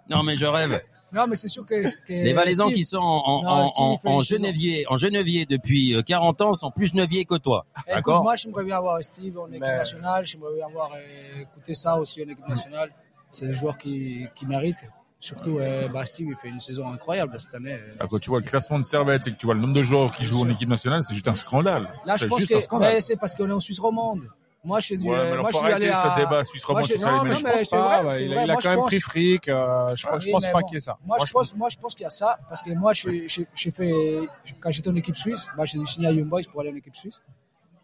Non mais je rêve. Non, mais c'est sûr que. que Les Valaisans qui sont en, Non, en, en, en genevier, en genevier depuis euh, 40 ans sont plus geneviers que toi. Écoute, D'accord? moi, j'aimerais bien avoir Steve en équipe Mais- nationale. J'aimerais bien avoir euh, écouté ça aussi en équipe nationale. C'est des joueurs qui, qui méritent. Surtout, euh, Steve, il fait une saison incroyable cette année. Ah, Quand tu vois le classement de Servette et que tu vois le nombre de joueurs qui jouent en équipe nationale, c'est juste un scandale. Là, je pense que c'est parce qu'on est en Suisse romande. Moi, je suis du. Ouais, mais alors moi, je faut suis allé à... ce débat suisse romand Moi, je- sur ça, mais Je pense pas. vrai, il a, il a Moi, quand je même pris fric. euh, je pense, je pense pas bon. qu'il y ait ça. Moi, je pense, moi, je pense qu'il y a ça parce que moi, je j'ai j'ai fait quand j'étais en équipe suisse, bah, j'ai signé à Young Boys pour aller en équipe suisse.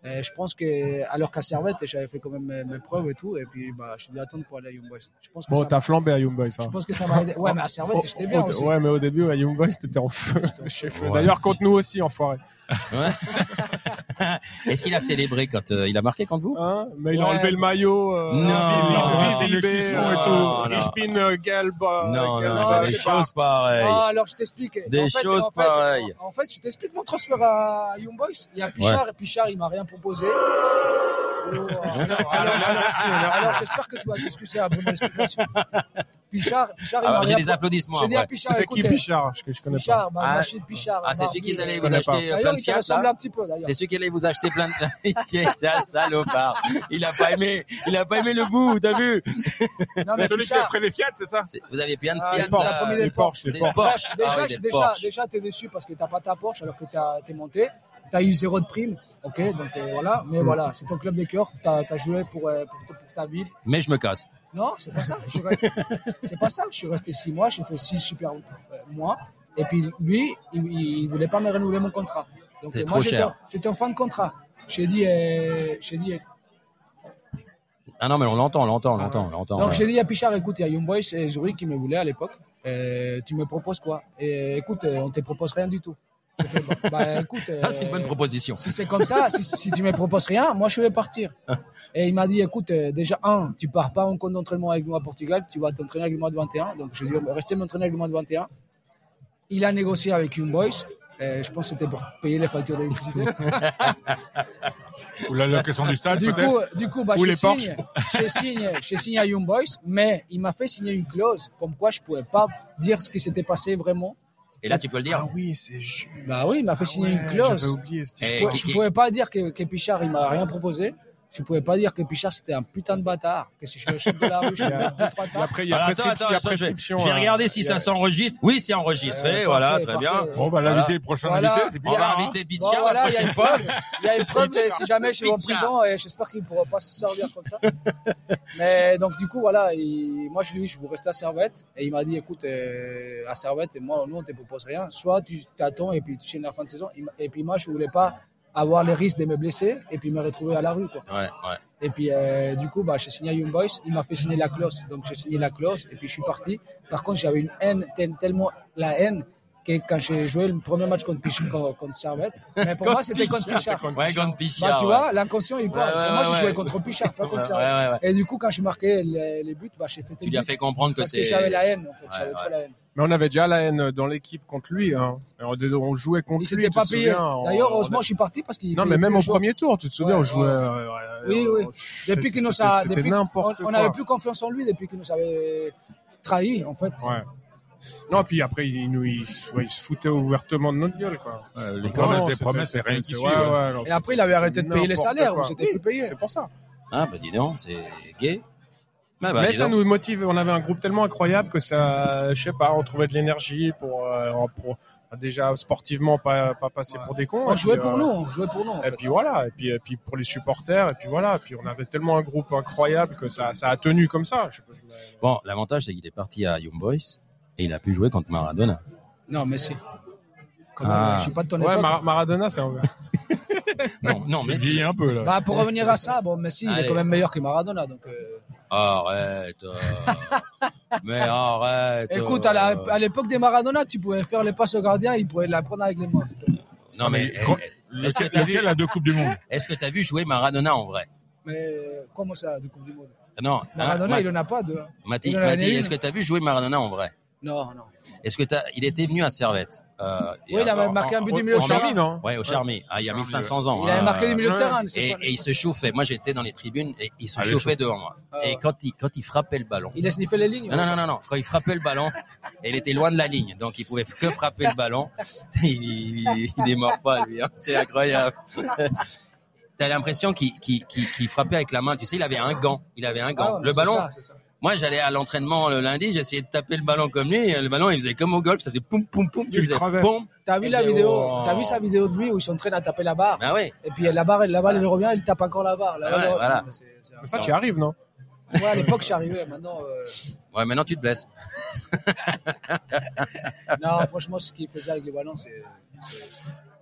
Et je pense que, alors qu'à Servette, j'avais fait quand même mes, mes preuves et tout, et puis bah, je suis dû attendre pour aller à Young Boys. Je pense que Bon, ça, t'as flambé à Young Boys. je hein. pense que ça m'a aidé. Ouais, mais à Servette, j'étais bien Au- aussi. Ouais, mais au début, à Young Boys, t'étais en feu. [LAUGHS] Feu. Ouais. D'ailleurs, contre nous aussi, enfoiré. [LAUGHS] Est-ce qu'il a célébré quand euh, il a marqué contre vous? Hein? Mais il a Ouais. enlevé le maillot. Euh, Non. Vive, vive, et tout. Non, euh, Non, non, non, des choses pareilles. Ah, alors je t'explique. Des En fait- choses en fait- pareilles. En, en fait, je t'explique mon transfert à Young Boys. Il y a Pichard et Pichard, il m'a rien proposé. [LAUGHS] Oh, alors, alors, alors, alors, alors, j'espère que tu vas discuter après mon explication. [LAUGHS] Pichard, Pichard, il m'a Alors, j'ai des applaudissements. J'ai dit à. Pichard, C'est qui Pichard que je connais pas. Pichard, ma Ah, machine Pichard. Ah, c'est celui qui allait je vous connais acheter pas. euh, plein de il Fiat un petit peu d'ailleurs. C'est celui qui allait vous acheter plein de. [LAUGHS] C'est un salopard. Il a pas aimé. Il a pas aimé le bout. T'as vu Non, mais Celui qui a pris les Fiat, c'est ça C'est- Vous aviez plein de Ah, Fiat. les Porsche, il Les le Porsche, les Des Porsche. Porsche. Déjà, Ah des déjà, déjà, t'es déçu parce que t'as pas ta Porsche alors que t'es monté. T'as eu zéro de prime. Ok, donc euh, voilà. Mais Mm. voilà, c'est ton club de cœur. T'as as joué pour, euh, pour, pour ta ville. Mais je me casse. Non, c'est pas ça. Je suis re- [LAUGHS] c'est pas ça. Je suis resté six mois. J'ai fait six super euh, mois. Et puis lui, il, il voulait pas me renouveler mon contrat. Donc euh, moi, j'étais cher. j'étais en fin de contrat. J'ai dit, euh, j'ai dit. Ah non, mais on l'entend, on l'entend, on l'entend, on l'entend. Donc ouais. j'ai dit à Pichard, écoute, il y a Young Boys et Zurich qui me voulaient à l'époque. Euh, tu me proposes quoi? Et écoute, euh, on te propose rien du tout. Fait, bah, bah, écoute, Ah, c'est une euh, bonne proposition. si c'est comme ça, si, si tu me proposes rien, moi je vais partir. [LAUGHS] Et il m'a dit, écoute, euh, déjà, un, tu pars pas en compte d'entraînement avec nous à Portugal, tu vas t'entraîner avec le mois de 21. Donc je lui ai dit, restez m'entraîner avec le mois de 21. Il a négocié avec Young Boys. Je pense que c'était pour payer les factures d'électricité. [LAUGHS] Ou la location du stade, du coup, du coup bah, Ou je, les signe, je, signe, je signe à Young Boys, mais il m'a fait signer une clause comme quoi je pouvais pas dire ce qui s'était passé vraiment. Et là, tu peux le dire. Ah oui, c'est juste. Bah oui, il m'a fait signer une clause. J'avais oublié cette Eh. Je qui- pouvais pas dire que, que Pichard, il m'a rien proposé. Je pouvais pas dire que Pichard, c'était un putain de bâtard. Que si je suis le chef de la rue, [LAUGHS] je après, il y a attends, attends, prescription, J'ai hein. regardé si ça s'enregistre. Oui, c'est enregistré. Euh, voilà, parfait, très bien. Bon, bah, Voilà. l'invité, le prochain Voilà. invité, c'est On va Bichard. hein. inviter Bon, Bichard voilà, la il y a prochaine une fois. preuve. Il y a une preuve, mais si jamais je vais en Pichard. prison, et j'espère qu'il ne pourra pas se servir comme ça. Mais donc, du coup, voilà, il- moi, je lui ai dit, je veux rester à Servette. Et il m'a dit, écoute, euh, à Servette, et moi, nous, on ne te propose rien. Soit tu t'attends et puis tu signes la fin de saison. Et puis moi, je ne voulais pas avoir le risque de me blesser et puis me retrouver à la rue. Quoi. Ouais, ouais. Et puis, euh, du coup, bah, j'ai signé à Young Boys. Il m'a fait signer la clause. Donc, j'ai signé la clause et puis je suis parti. Par contre, j'avais une haine, tel- tellement la haine que quand j'ai joué le premier match contre, Pich- contre, contre Servette, mais pour moi, c'était contre Pichard. Ouais, Gone Bah, Pichard. tu ouais. vois, l'inconscient, il parle. Ouais, ouais, moi, j'ai joué contre Pichard, pas contre Servette. Et du coup, quand j'ai marqué les, les buts, bah, j'ai fait Tu lui as fait comprendre que Parce que j'avais la haine, en fait. J'avais trop la haine. Mais on avait déjà la haine dans l'équipe contre lui. Hein. On on jouait contre Il lui. s'était tu pas payé. D'ailleurs, on heureusement, a- je suis parti parce qu'il. Non, mais même au joueurs. premier tour, tu te souviens, Ouais, on jouait. ouais. euh, Oui, oui. c'était- Depuis qu'il nous a. C'était depuis- on n'importe on quoi. n'avait plus confiance en lui depuis qu'il nous avait trahi, en fait. Ouais. Non, puis après, il, nous, il, se- ouais, il se foutait ouvertement de notre gueule, quoi. Ouais, Les promesses des promesses, c'est rien qui ouais, suit. ouais. non, Et après, il avait arrêté de payer les salaires, quoi. on s'était Oui, plus payé. C'est pour ça. Ah, bah dis donc, c'est gay. Bah, bah, Mais ça donc. nous motive. On avait un groupe tellement incroyable que ça, je sais pas, on trouvait de l'énergie pour, euh, pour déjà sportivement pas, pas passer pour des cons. On jouait puis, pour euh, nous, on jouait pour nous. Et fait. puis voilà, et puis, et puis pour les supporters, et puis voilà, et puis on avait tellement un groupe incroyable que ça, ça a tenu comme ça. Je sais pas, je- Bon, l'avantage, c'est qu'il est parti à Young Boys et il a pu jouer contre Maradona. Non, mais si. Quand Ah. même, je suis pas de ton Ouais, époque. Mar- Maradona, c'est un... [LAUGHS] Non, non, Tu mais un peu, là. Bah, pour revenir à ça, bon, Messi, il est quand même meilleur que Maradona. Donc, euh, Arrête. euh. [LAUGHS] mais arrête. Écoute, à la- euh. à l'époque des Maradona, tu pouvais faire les passes au gardien, il pouvait la prendre avec les mains. Non, mais Mais quand- eh, est-ce que t'as vu, Lequel a deux Coupes du Monde est-ce que t'as vu jouer Maradona en vrai? Mais euh, comment ça, de Coupe du Monde? Non. hein, Maradona, il en a pas de. Mati, il en a Mati, une. est-ce que t'as vu jouer Maradona en vrai? Non, non. Est-ce que t'as, il était venu à Servette? Euh, Oui, il avait marqué un but du milieu de terrain. Non? Ouais, au Charmy. Ah, il y a Charmy, 1500 ans. Il avait hein. marqué du milieu de terrain. c'est Et, il se chauffait. Moi, j'étais dans les tribunes et il se Ah, chauffait devant moi. Ah Et quand il, quand il frappait le ballon. Il a sniffé les lignes. Non, non, non, non, non. Quand il frappait le ballon, [LAUGHS] il était loin de la ligne, donc il pouvait que frapper le ballon. [LAUGHS] Il, mort pas, lui. hein. C'est incroyable. [LAUGHS] T'as l'impression qu'il frappait avec la main. Tu sais, il avait un gant. Il avait un gant. Ah le c'est ballon, ça, c'est ça. Moi, j'allais à l'entraînement le lundi, j'essayais de taper le ballon comme lui. et Le ballon, il faisait comme au golf, ça faisait poum, poum, poum. Tu le faisais poum. T'as vu Et la vidéo oh. T'as vu sa vidéo de lui où il s'entraîne à taper la barre Ah oui. Et puis la barre, la balle, elle revient, il tape encore la barre. La Ah ouais, voilà. Non, mais ça, tu y arrives, non Ouais, à l'époque, je suis arrivé. Maintenant, euh, Ouais, maintenant tu te blesses. [LAUGHS] non, franchement, ce qu'il faisait avec les ballons, c'est.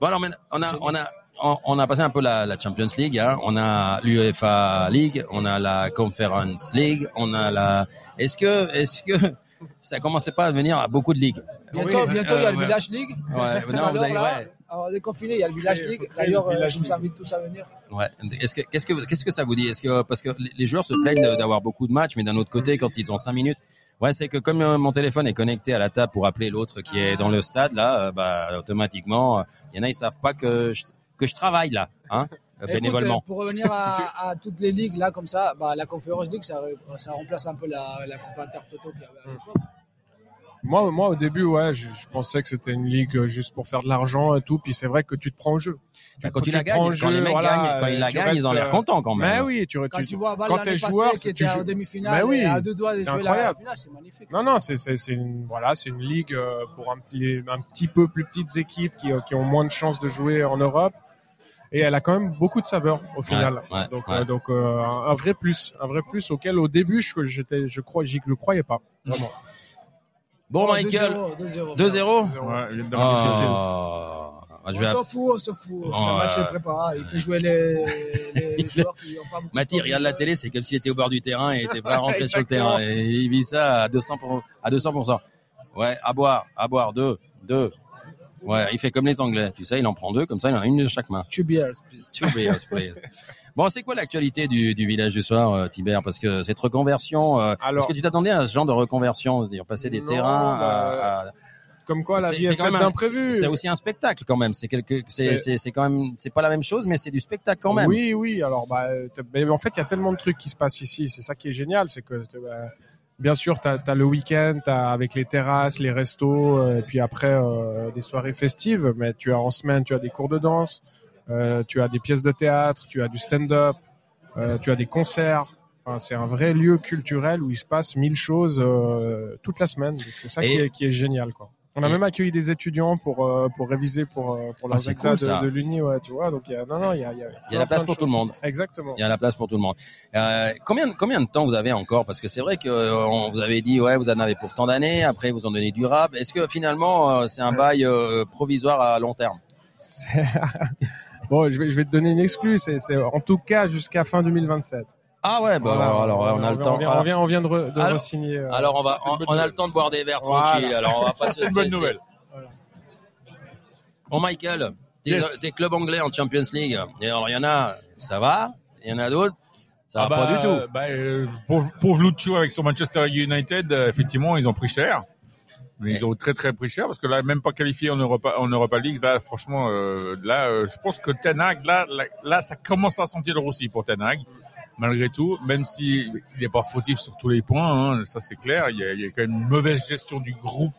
Bon alors on a on a on, on a passé un peu la, la Champions League, hein. on a l'UEFA League, on a la Conference League, on a la. Est-ce que est-ce que [LAUGHS] ça commençait pas à venir à beaucoup de ligues? Bientôt, Oui, bientôt, il y a le ouais. Village League. Ouais, non, à [LAUGHS] vous allez là, ouais. Alors, déconfiné, il y a le Village League. D'ailleurs, euh, je vous invite tous à venir. Ouais. Est-ce que qu'est-ce que qu'est-ce que ça vous dit? Est-ce que parce que les- joueurs se plaignent d'avoir beaucoup de matchs, mais d'un autre côté, quand ils ont cinq minutes, ouais, c'est que comme euh, mon téléphone est connecté à la table pour appeler l'autre qui est dans le stade là, euh, bah automatiquement, il y en a ils savent pas que je, que je travaille là, hein, Écoute, bénévolement. euh, pour revenir à, [LAUGHS] à toutes les ligues, là, comme ça, bah, la Conference League, ça, ça remplace un peu la, la Coupe Intertoto qu'il y avait à l'époque. moi, moi, au début, ouais, je, je pensais que c'était une ligue euh, juste pour faire de l'argent et tout. Puis c'est vrai que tu te prends au jeu. Bah, quand te- tu la te prends gagnes, quand jeu, les mecs voilà, gagnent, quand ils la tu gagnent, ils ont l'air euh, contents quand même. Mais oui, tu, Quand tu, tu vois Val quand t'es joueur, qui était tu en demi-finale, Mais oui, à deux doigts de c'est jouer la incroyable. finale, c'est magnifique. Non, non, c'est c'est c'est une voilà, c'est une ligue pour un, petit- un petit peu plus petites équipes qui, qui ont moins de chances de jouer en Europe. Et elle a quand même beaucoup de saveur au final. ouais, donc ouais. euh, donc euh, un, vrai plus, un vrai plus auquel au début je j'étais je crois j'y le croyais pas vraiment. Bon, Oh, Michael, 2-0. 2-0. Ouais, difficile. Ah, je On vais s'en fout, on s'en fout. Oh, C'est un match ouais. est préparé. Il fait jouer les, les, les [LAUGHS] joueurs qui n'ont pas beaucoup Mathis de regarde la télé, c'est comme s'il était au bord du terrain et était pas rentré sur le terrain. Et il vit ça à 200 pour- à 200 Ouais, à boire, à boire, deux, deux. Ouais, il fait comme les Anglais. Tu sais, il en prend deux, comme ça, il en a une de chaque main. Two beers, please. Two beers, please. [LAUGHS] Bon, c'est quoi l'actualité du, du village du soir, euh, Tibère? Parce que cette reconversion, euh, est-ce Alors, que tu t'attendais à ce genre de reconversion, c'est-à-dire passer des Non, terrains bah, à, à- comme quoi la C'est- vie est quand faite d'imprévus. c'est- aussi un spectacle quand même. C'est quelque, c'est, C'est- c'est, c'est quand même, c'est pas la même chose, mais c'est du spectacle quand même. Oui, oui. Alors, bah, euh, mais en fait, il y a tellement de trucs qui se passent ici. C'est ça qui est génial, c'est que bah, bien sûr, t'as as le week-end, t'as avec les terrasses, les restos, euh, et puis après euh, des soirées festives. Mais tu as en semaine, tu as des cours de danse, euh, tu as des pièces de théâtre, tu as du stand-up, tu as des concerts. Enfin, c'est un vrai lieu culturel où il se passe mille choses euh, toute la semaine. C'est ça Et- qui est, qui est génial, quoi. On a Et- même accueilli des étudiants pour euh, pour réviser pour euh, pour Ah, leurs examens cool, de, de l'uni, ouais, tu vois. Donc il y a non non, il y a il y a, y a la place pour tout le monde. Exactement. Il y a la place pour tout le monde. Euh, combien, combien de temps vous avez encore? Parce que c'est vrai que euh, on vous avez dit ouais, vous en avez pour tant d'années. Après, vous en donnez durable. Est-ce que finalement, euh, c'est un bail euh, provisoire à long terme? [LAUGHS] C'est- [LAUGHS] bon, je vais je vais te donner une exclue. C'est c'est en tout cas jusqu'à fin 2027. Ah ouais, bah Voilà, alors, alors, on a le temps. On vient, Alors- on vient, on vient de, re- de Alors- re-signer. euh, Alors on va, Ça, on, a le temps de boire des verres Voilà. tranquilles. Alors on va [LAUGHS] c'est une bonne nouvelle. Bon Michael, tes, Yes. clubs anglais en Champions League. Et alors il y en a, ça va? Il y en a d'autres, ça Ah va bah, pas du tout. Bah, euh, Lucho avec son Manchester United, euh, effectivement, ils ont pris cher. Mais ils ont très très pris cher parce que là, même pas qualifié en Europa, en Europa League, là, franchement, euh, là, euh, je pense que Ten Hag, là, là, là, ça commence à sentir le roussi pour Ten Hag. Malgré tout, même si il n'est pas fautif sur tous les points, hein, ça c'est clair, il y, a, il y a quand même une mauvaise gestion du groupe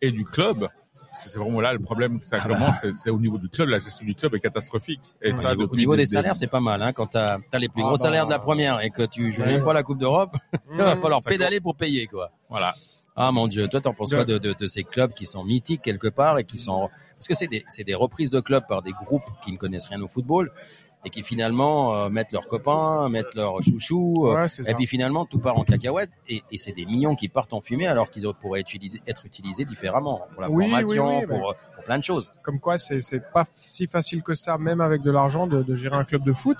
et du club. Parce que c'est vraiment là le problème que ça Ah bah. commence, c'est- c'est au niveau du club, la gestion du club est catastrophique. Et Au ça, niveau, au depuis niveau des des- salaires, c'est pas mal. Hein, quand t'as as les plus Ah gros bah, salaires de la première et que tu joues ouais. même pas la Coupe d'Europe, [LAUGHS] il va falloir ça pédaler pour payer quoi. Voilà. Ah mon Dieu, toi t'en penses Ouais. quoi de, de, de ces clubs qui sont mythiques quelque part et qui sont parce que c'est des c'est des reprises de clubs par des groupes qui ne connaissent rien au football et qui finalement euh, mettent leurs copains, mettent leurs chouchous euh, Ouais, et puis finalement tout part en cacahuète et, et c'est des millions qui partent en fumée alors qu'ils pourraient utiliser, être utilisés différemment pour la Oui, formation, oui, pour, pour plein de choses. Comme quoi, c'est pas si facile que ça, même avec de l'argent, de, de gérer un club de foot.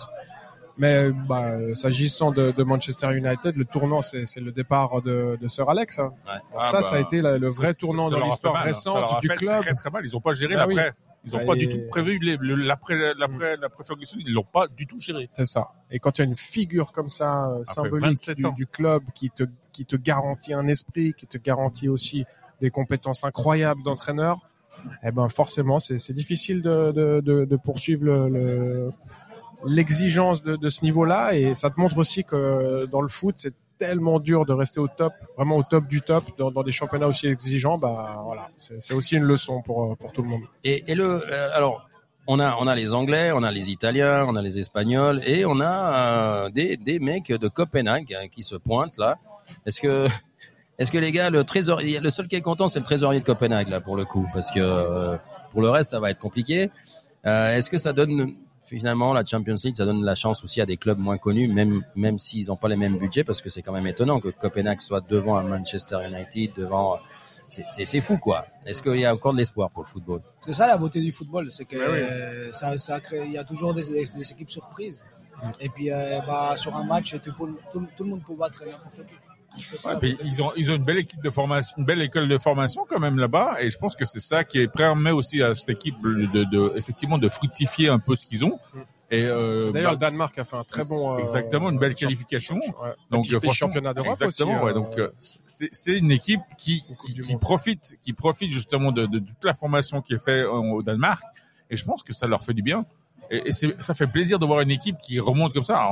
Mais bah, euh, s'agissant de, de Manchester United, le tournant, c'est le départ de, de Sir Alex. hein. Ouais. Ah ça, bah, ça a été la- le vrai tournant dans l'histoire hein. Ça leur récente a du fait club. Très très mal. Ils ont pas géré Ah oui. l'après. Ils ont Bah, pas et- du tout prévu l'après l'après l'après Ferguson. Ils l'ont pas du tout géré. C'est ça. Et quand il y a une figure comme ça, euh, Après symbolique 27 du, du club, qui te, qui te garantit un esprit, qui te garantit aussi des compétences incroyables d'entraîneur, eh ben forcément, c'est c'est difficile de, de, de, de poursuivre le- le- l'exigence de, de ce niveau-là. Et ça te montre aussi que dans le foot, c'est tellement dur de rester au top, vraiment au top du top, dans, des championnats aussi exigeants. Bah voilà, c'est aussi une leçon pour, pour tout le monde. Et, le euh, alors on a on a les Anglais, on a les Italiens, on a les Espagnols et on a euh, des des mecs de Copenhague hein, qui se pointent là. Est-ce que est-ce que les gars le trésorier le seul qui est content c'est le trésorier de Copenhague là pour le coup parce que euh, pour le reste ça va être compliqué. Euh, est-ce que ça donne finalement la Champions League ça donne la chance aussi à des clubs moins connus même même s'ils n'ont pas les mêmes budgets parce que c'est quand même étonnant que Copenhague soit devant un Manchester United devant c'est fou quoi. Est-ce qu'il y a encore de l'espoir pour le football? C'est ça la beauté du football, c'est que Ouais, euh, ça, ça crée, il y a toujours des, des, des équipes surprises. Et puis euh, bah, sur un match, peux- tout, tout le monde peut battre n'importe qui. Ouais, puis ils ont ils ont une belle équipe de formation, une belle école de formation quand même là-bas. Et je pense que c'est ça qui permet aussi à cette équipe de, de, de- effectivement de fructifier un peu ce qu'ils ont. Et euh, D'ailleurs, le bah, Danemark a fait un très bon. euh, Exactement, une belle qualification. Ouais. Donc, franchement, championnat d'Europe aussi. Exactement, ouais. euh, Donc, euh, c'est c'est une équipe qui, qui, qui profite, qui profite justement de, de toute la formation qui est faite au Danemark. Et je pense que ça leur fait du bien. Et, et ça fait plaisir de voir une équipe qui remonte comme ça.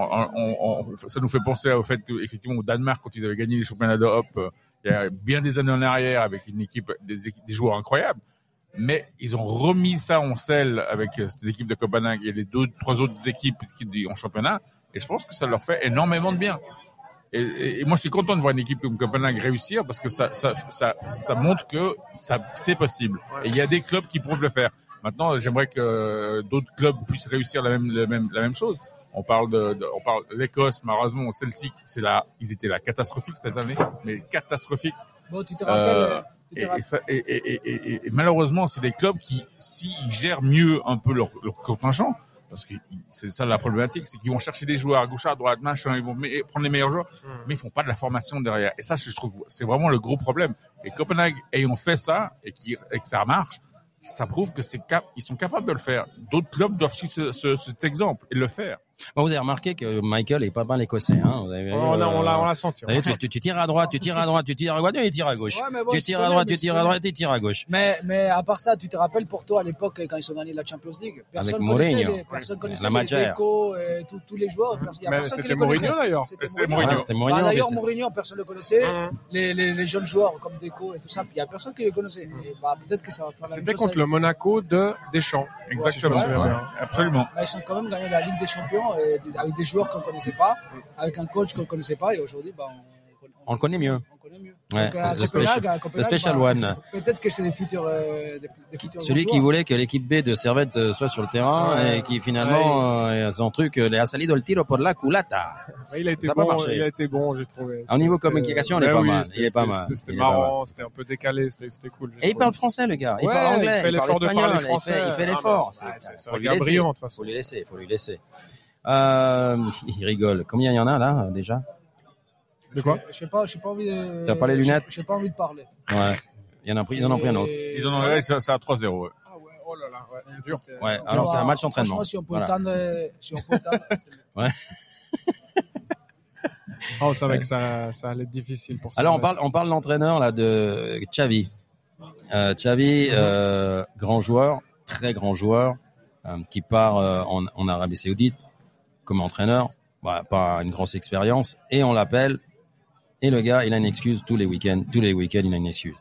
Ça nous fait penser au fait, effectivement, au Danemark quand ils avaient gagné les championnats d'Europe euh, il y a bien des années en arrière avec une équipe, des, joueurs incroyables. Mais ils ont remis ça en selle avec euh, cette équipe de Copenhague et les deux, trois autres équipes qui, en championnat. Et je pense que ça leur fait énormément de bien. Et, moi, je suis content de voir une équipe comme Copenhague réussir parce que ça, ça, ça, ça montre que ça, c'est possible. Et il y a des clubs qui peuvent le faire. Maintenant, j'aimerais que d'autres clubs puissent réussir la même, la même, la même chose. On parle de, de- on parle l'Écosse, malheureusement, Celtic, c'est là, ils étaient là catastrophiques cette année, mais catastrophiques. Bon, tu te rappelles, Et, ça- malheureusement, c'est des clubs qui, s'ils gèrent mieux un peu leur, leur contingent, parce que c'est ça la problématique, c'est qu'ils vont chercher des joueurs à gauche, à droite, machin, ils vont prendre les meilleurs joueurs, Mm. mais ils font pas de la formation derrière. Et ça, je trouve, c'est vraiment le gros problème. Et Copenhague ayant fait ça et, qui, et que ça marche, ça prouve que c'est cap ils sont capables de le faire. D'autres clubs doivent suivre ce- ce- cet exemple et le faire. Bon, vous avez remarqué que Michael est pas mal écossais. Hein vous avez vu, On l'a, on l'a, euh, on l'a senti. vous voyez, tu, tu- tu tires à droite, tu tires à droite, tu tires à droite, et il tire à gauche. Ouais, mais bon, tu tires à droite, tu tires à droite, et tu tires à gauche. Mais, mais à part ça, tu te rappelles pour toi à l'époque quand ils sont gagnés la Champions League Personne Avec connaissait Mourinho. les, personne connaissait La les. Deco et tous- tous les joueurs. C'était. Mourinho d'ailleurs. C'était Mourinho. Bah, D'ailleurs, Mourinho, personne ne le connaissait. Mmh. Les, les, les jeunes joueurs comme Deco et tout ça, il n'y a personne qui les connaissait. Bah, peut-être que ça va faire C'était contre le Monaco de Deschamps. Exactement. Absolument. Bah, ils sont quand même gagné la Ligue des Champions et avec des joueurs qu'on ne connaissait pas, avec un coach qu'on ne connaissait pas. Et aujourd'hui, bah, on, On le connaît mieux. on connaît mieux. Ouais, Donc, à le special- à Copenhague, le special bah, one. Peut-être que c'est des futurs, euh, des, des futurs Celui qui joueurs. voulait que l'équipe B de Servette euh, soit sur le terrain Ouais. et qui finalement, euh, son truc, euh, le ha salido el tiro por la culata. Ouais, Il a été Ça a pas bon, il a été bon, j'ai trouvé. Au niveau communication, il est Ouais, pas oui, mal, c'était- il est pas mal, C'était il est marrant, c'était un peu décalé, c'était cool. Et il parle français, le gars. Il Ouais, parle il anglais, fait il parle l'effort de parler espagnol, il fait, français. il fait Ah, l'effort. bah, c'est- un lui gars laisser. brillant, de toute façon. Laisser, faut lui laisser. Euh, [LAUGHS] il rigole. Combien il y en a là déjà De quoi Je sais pas, j'ai pas envie de. T'as pas les lunettes J'ai j'ai pas envie de parler. Ouais. Il y en a pris, ils en ont pris un autre. Ils en ont ouais, c'est c'est à 3-0. ouais. Ah ouais, oh là là, ouais. Dur. euh, Ouais, on alors c'est un match d'entraînement. Franchement, si on peut Voilà. euh, si on peut étendre, [LAUGHS] [LAUGHS] Oh, c'est vrai que ça, ça allait être difficile pour ça. Alors on parle, on parle de l'entraîneur là de Xavi. Euh, Xavi, euh, grand joueur, très grand joueur, euh, qui part euh, en, en Arabie Saoudite comme entraîneur, bah, pas une grosse expérience, et on l'appelle. Et le gars, il a une excuse tous les week-ends. Tous les week-ends, il a une excuse.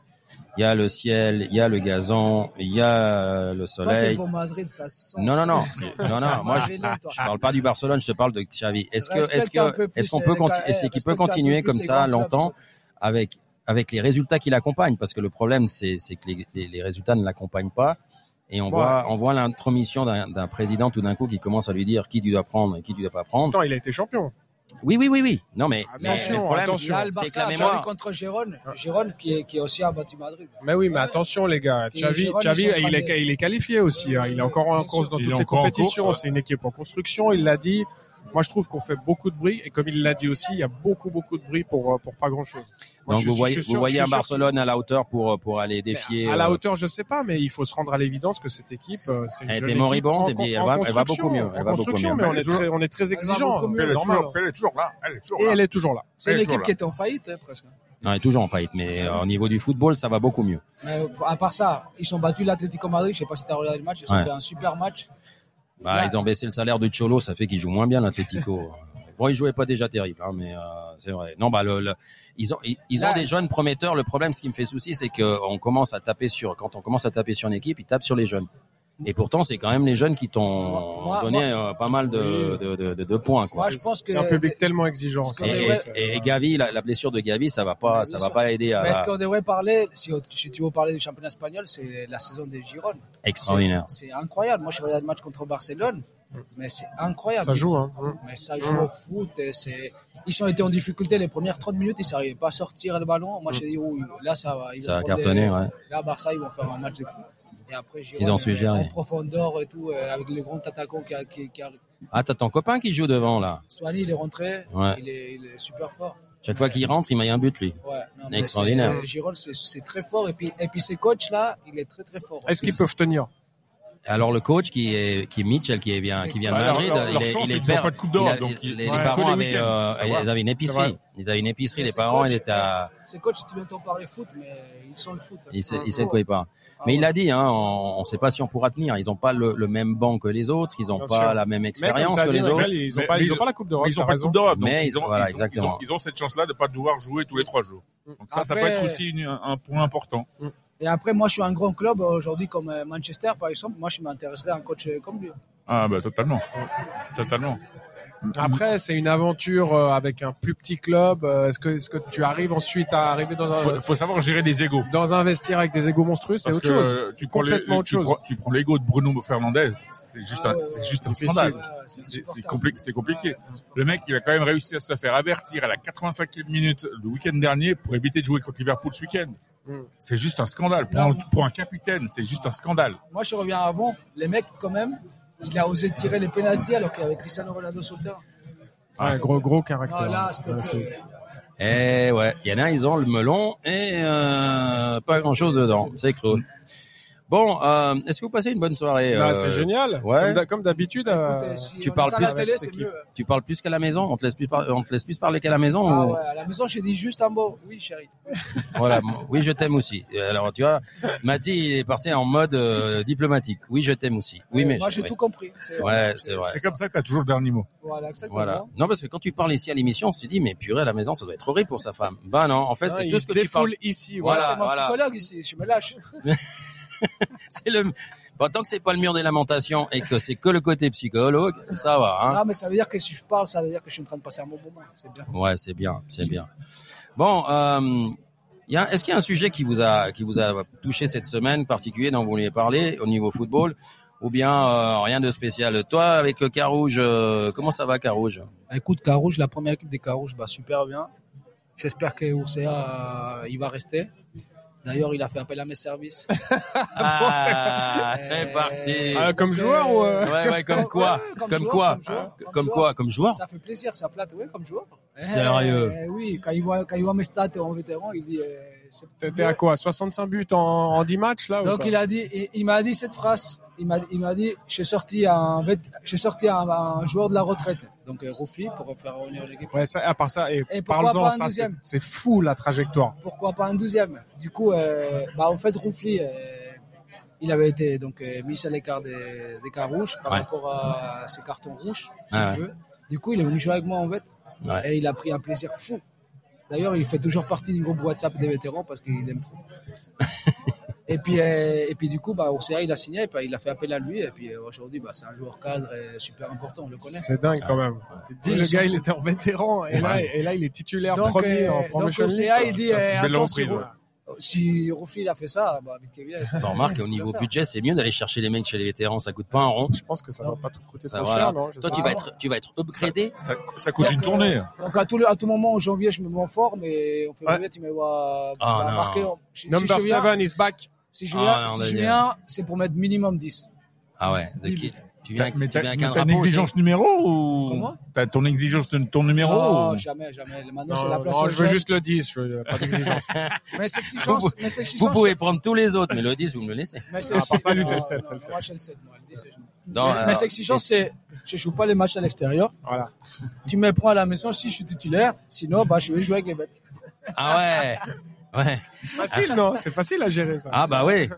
Il y a le ciel, il y a le gazon, il y a euh, le soleil. pour Madrid, ça se sent. Non, non, non, non, non. [LAUGHS] Moi, je, je parle pas du Barcelone, je te parle de Xavi. Est-ce que, est-ce que, est-ce qu'on euh, peut, eh, est-ce qu'il peut continuer comme ça longtemps avec avec les résultats qui l'accompagnent? Parce que le problème, c'est c'est que les, les, les résultats ne l'accompagnent pas. Et on Ouais. voit, on voit l'intromission d'un président tout d'un coup qui commence à lui dire qui tu dois prendre et qui tu dois pas prendre. Pourtant, il a été champion. Oui, oui, oui, oui. Non, mais, mais Attention, le problème, c'est que la a mémoire. contre Gérone, Gérone qui, est, qui est aussi a battu Madrid. Mais oui, mais attention les gars, Xavi, Xavi il, est, il est qualifié aussi. hein. Il est encore en course dans Il toutes les compétitions. C'est une équipe en construction. Il l'a dit. Moi, je trouve qu'on fait beaucoup de bruit et comme il l'a dit aussi, il y a beaucoup beaucoup de bruit pour euh, pour pas grand chose. Donc vous voyez, vous voyez un Barcelone à la hauteur pour pour aller défier. À la euh, hauteur, je sais pas, mais il faut se rendre à l'évidence que cette équipe, euh, c'est Elle était moribonde et elle va- elle va beaucoup mieux, elle va beaucoup mieux. mais on est très, on est très exigeant. c'est Elle est, toujours, elle est toujours là. Elle est toujours Et là. elle est toujours là. C'est une équipe qui était en faillite, hein, presque. Non, elle est toujours en faillite, mais euh, au niveau du football, ça va beaucoup mieux. Mais à part ça, ils ont battu l'Atlético Madrid. Je sais pas si tu as regardé le match. Ils ont Ouais. fait un super match. Bah, Là- ils ont baissé le salaire de Cholo, ça fait qu'ils jouent moins bien l'Atlético. [LAUGHS] bon, ils jouaient pas déjà terrible, hein, mais euh, c'est vrai. Non, bah le, le- ils ont ils, ils ont des jeunes prometteurs. Le problème, ce qui me fait souci, c'est que on commence à taper sur quand on commence à taper sur une équipe, ils tapent sur les jeunes. Et pourtant, c'est quand même les jeunes qui t'ont Moi- donné euh, pas mal de, de, de, de- de points. Quoi. Moi, je pense que. C'est un public tellement exigeant. Et, devrait- et, et Gavi, la, la blessure de Gavi, ça va pas, ça va pas aider à Mais est-ce la- qu'on devrait parler, si, si tu veux parler du championnat espagnol, c'est la saison des Gironde. extraordinaire. C'est incroyable. Moi, je regarde le match contre Barcelone, mais c'est incroyable. Ça joue, hein. Mais ça joue au foot. et c'est... Ils ont été en difficulté les premières 30 minutes, ils n'arrivaient pas à sortir le ballon. Moi, j'ai dit, là, ça va. Ils Ça vont a prendre cartonné, des- ouais. Là, Barça, ils vont faire un match de fou. Et après, Ils ont su gérer. En profondeur et tout, euh, avec le grand attaquant qui, a- qui, qui arrive. Ah, t'as ton copain qui joue devant là. Stoani, il est rentré, Ouais. il, est, il est super fort. Chaque fois qu'il rentre, il met un but lui. Ouais, non, Extraordinaire. c'est- euh, Gironde, c'est, c'est très fort. Et puis, et puis, ces coachs là, il est très très fort. Est-ce qu'ils peuvent tenir? Alors le coach qui est qui est Mitchell qui est bien C'est qui vient de leur- Madrid, leur- il leur est chance, il est c'est ont père. pas de Coupe il donc les ils- les ouais, parents avaient euh, ils avaient une C'est épicerie. Ils avaient une épicerie. Mais Les ces parents, coachs, ils étaient à Ces coachs, tu l'entends parler foot, mais ils sont le foot. ils de quoi ils parlent. Mais il l'a dit, hein, on ne sait pas si on pourra tenir. Ils n'ont pas le, le même banc que les autres, ils n'ont pas sûr. la même expérience que les autres. Ils n'ont pas, mais ils ont ils- pas la Coupe d'Europe. Ils ont t'as pas raison. Coupe d'Europe, Mais ils ont, voilà, ils ont- exactement. ils ont- ils ont cette chance-là de pas devoir jouer tous les trois jours. Donc ça, ça peut être aussi une- un, point important. Et après, moi, je suis un grand club aujourd'hui comme euh, Manchester, par exemple. Moi, je m'intéresserais à un coach euh, comme lui. Ah bah totalement, totalement. Après, c'est une aventure euh, avec un plus petit club. Euh, Est-ce que, est-ce que tu arrives ensuite à arriver dans un, Faut, faut savoir gérer des égos. dans un vestiaire avec des égos monstrueux C'est autre chose. euh, tu C'est prends les- complètement autre tu chose. prends- tu prends l'ego de Bruno Fernandez, c'est juste Ah un, ouais, c'est juste un scandale. C'est compliqué. Insupportable. Le mec, il a quand même réussi à se faire avertir à la 85e minute le week-end dernier pour éviter de jouer contre Liverpool ce week-end. Mm. C'est juste un scandale. Pour un, pour un capitaine, c'est juste un scandale. Moi, je reviens avant. Les mecs, quand même, il a osé tirer les pénalties alors qu'il y avait Cristiano Ronaldo sur le terrain. Ouais, gros, gros caractère. Là, s'il te Ouais, plaît. Eh ouais, il y en a, ils ont le melon et euh, pas grand chose dedans. C'est cru. Bon, euh, est-ce que vous passez une bonne soirée Bah, euh, c'est génial. ouais. Comme d'ha- Comme d'habitude. euh, si tu on parles plus la télé, mieux. Tu parles plus qu'à la maison? On te laisse plus, par- on te laisse plus parler qu'à la maison Ah ou- ouais, à la maison, j'ai dit juste un mot. Oui, chérie. [LAUGHS] Voilà. Oui, je t'aime aussi. Alors, tu vois, Mati, il est passé en mode euh, diplomatique. Oui, je t'aime aussi. Oui, mais Moi, j'ai ouais. tout compris. C'est- Ouais, c'est vrai. C'est comme ça que tu as toujours le dernier mot. Voilà, exactement. Voilà. Non, parce que quand tu parles ici à l'émission, on se dit, mais purée, à la maison, ça doit être horrible pour sa femme. Ben non, en fait, c'est tout ce que tu parles. ici. Voilà, Voilà, c'est mon psychologue ici. Je me lâche. [LAUGHS] [LAUGHS] C'est le. Bon, tant que c'est pas le mur des lamentations et que c'est que le côté psychologue, ça va. Hein Non, mais ça veut dire que si je parle, ça veut dire que je suis en train de passer un bon moment. C'est bien. ouais, c'est bien, c'est bien. Bon, euh, est-ce qu'il y a un sujet qui vous a qui vous a touché cette semaine particulier dont vous vouliez parler au niveau football? Ou bien euh, rien de spécial? Toi, avec le Carouge, euh, comment ça va, Carouge? Écoute, Carouge, la première équipe des Carouge, bah, super bien. J'espère que Oursea, euh, il va rester. D'ailleurs, il a fait appel à mes services. [LAUGHS] Ah, c'est Euh, parti. Ah, comme joueur ou euh, Ouais, ouais, comme quoi, Ouais, comme, comme joueur, quoi, comme joueur, comme, comme quoi, comme joueur. Ça fait plaisir, ça flatte, oui, comme joueur. Sérieux Eh Oui, quand il voit, quand il voit mes stats en vétéran, il dit. euh, T'étais à quoi 65 buts en, en 10 matchs là Donc il a dit, il, il m'a dit cette phrase. Il m'a, il m'a dit, j'ai sorti un, j'ai sorti un, un joueur de la retraite. Donc euh, Roufli pour faire revenir l'équipe. Ouais, ça, à part ça, et, Et un ça, c'est, fou la trajectoire. Pourquoi pas un douzième Du coup, euh, bah en fait Roufli, euh, il avait été donc euh, mis à l'écart des, des Carouges par Ouais. rapport à ses cartons rouges. Si Ah tu ouais. veux. Du coup, il est venu jouer avec moi en fait. Ouais. Et il a pris un plaisir fou. D'ailleurs, il fait toujours partie du groupe WhatsApp des vétérans parce qu'il aime trop. [LAUGHS] et puis, euh, et puis du coup, bah, Oursea, il a signé, et puis il a fait appel à lui. Et puis euh, aujourd'hui, bah, c'est un joueur cadre et super important, on le connaît. C'est dingue quand même. Te dis, le gars, il était en vétéran et là, et là il est titulaire Donc, premier euh, en donc promotion league. Oursea, il dit, ça, euh, reprise, si, ouais. si Roufli, il a fait ça, bah, vite qu'il vienne. Bon, remarque, au niveau [LAUGHS] budget, c'est mieux d'aller chercher les mecs chez les vétérans, ça coûte pas un rond. Je pense que ça va pas tout coûter Ça, trop voilà. cher, non Toi, tu vas être, tu vas être upgradé. Ça, ça coûte une Donc, euh, tournée. Donc à tout, le- à tout moment, en janvier, je me mets en forme et en février, tu me vois Ah, bah, non. marquer. en- Si, Number si je viens, 7 is back. Si je Ah, viens, non, si je viens, c'est pour mettre minimum 10. Ah ouais, de qui Tu viens, mais tu t'as, viens avec un t'as une drapeau aussi exigence numéro ou Comment? T'as ton exigence de ton numéro Non, ou- jamais, jamais. Maintenant, Non, c'est la place non, je veux juste le 10, je veux pas d'exigence. [LAUGHS] Mais c'est exigence. Vous- mais c'est exigence. Vous pouvez prendre tous les autres, mais le 10, vous me le laissez. Mais [LAUGHS] c'est part ça, lui, c'est le non, 7, c'est le non, 7. Moi, c'est le 7. Moi, le 10, c'est- Non, mais c'est exigence, c'est. Je joue pas les matchs à l'extérieur. Voilà. Tu me prends à la maison si je suis titulaire. Sinon, bah, je vais jouer avec les bêtes. Ah ouais, [LAUGHS] ouais. Facile, non? C'est facile à gérer ça. Ah bah oui.